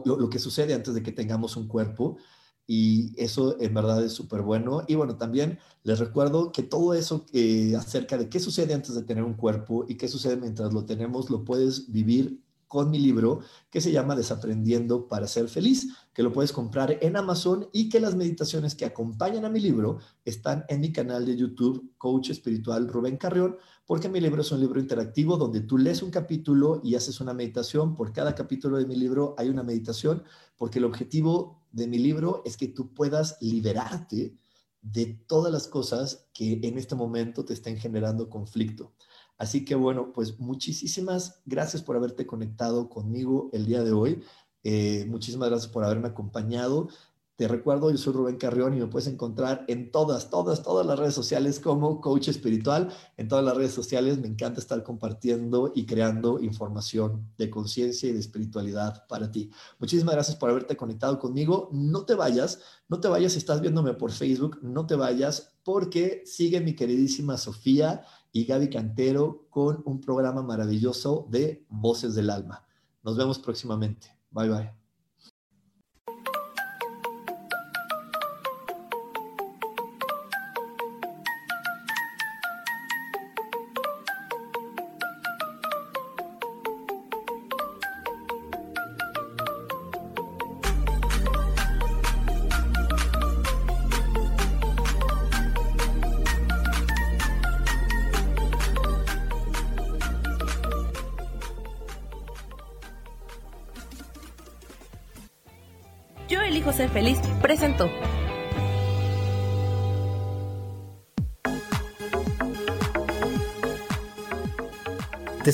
lo que sucede antes de que tengamos un cuerpo y eso en verdad es súper bueno. Y bueno, también les recuerdo que todo eso que acerca de qué sucede antes de tener un cuerpo y qué sucede mientras lo tenemos, lo puedes vivir con mi libro que se llama Desaprendiendo para ser feliz, que lo puedes comprar en Amazon y que las meditaciones que acompañan a mi libro están en mi canal de YouTube, Coach Espiritual Rubén Carrión, porque mi libro es un libro interactivo donde tú lees un capítulo y haces una meditación. Por cada capítulo de mi libro hay una meditación, porque el objetivo de mi libro es que tú puedas liberarte de todas las cosas que en este momento te estén generando conflicto. Así que bueno, pues muchísimas gracias por haberte conectado conmigo el día de hoy. Eh, muchísimas gracias por haberme acompañado. Te recuerdo, yo soy Rubén Carrión y me puedes encontrar en todas, todas, todas las redes sociales como coach espiritual. En todas las redes sociales me encanta estar compartiendo y creando información de conciencia y de espiritualidad para ti. Muchísimas gracias por haberte conectado conmigo. No te vayas, no te vayas si estás viéndome por Facebook, no te vayas porque sigue mi queridísima Sofía y Gaby Cantero con un programa maravilloso de Voces del Alma. Nos vemos próximamente. Bye bye.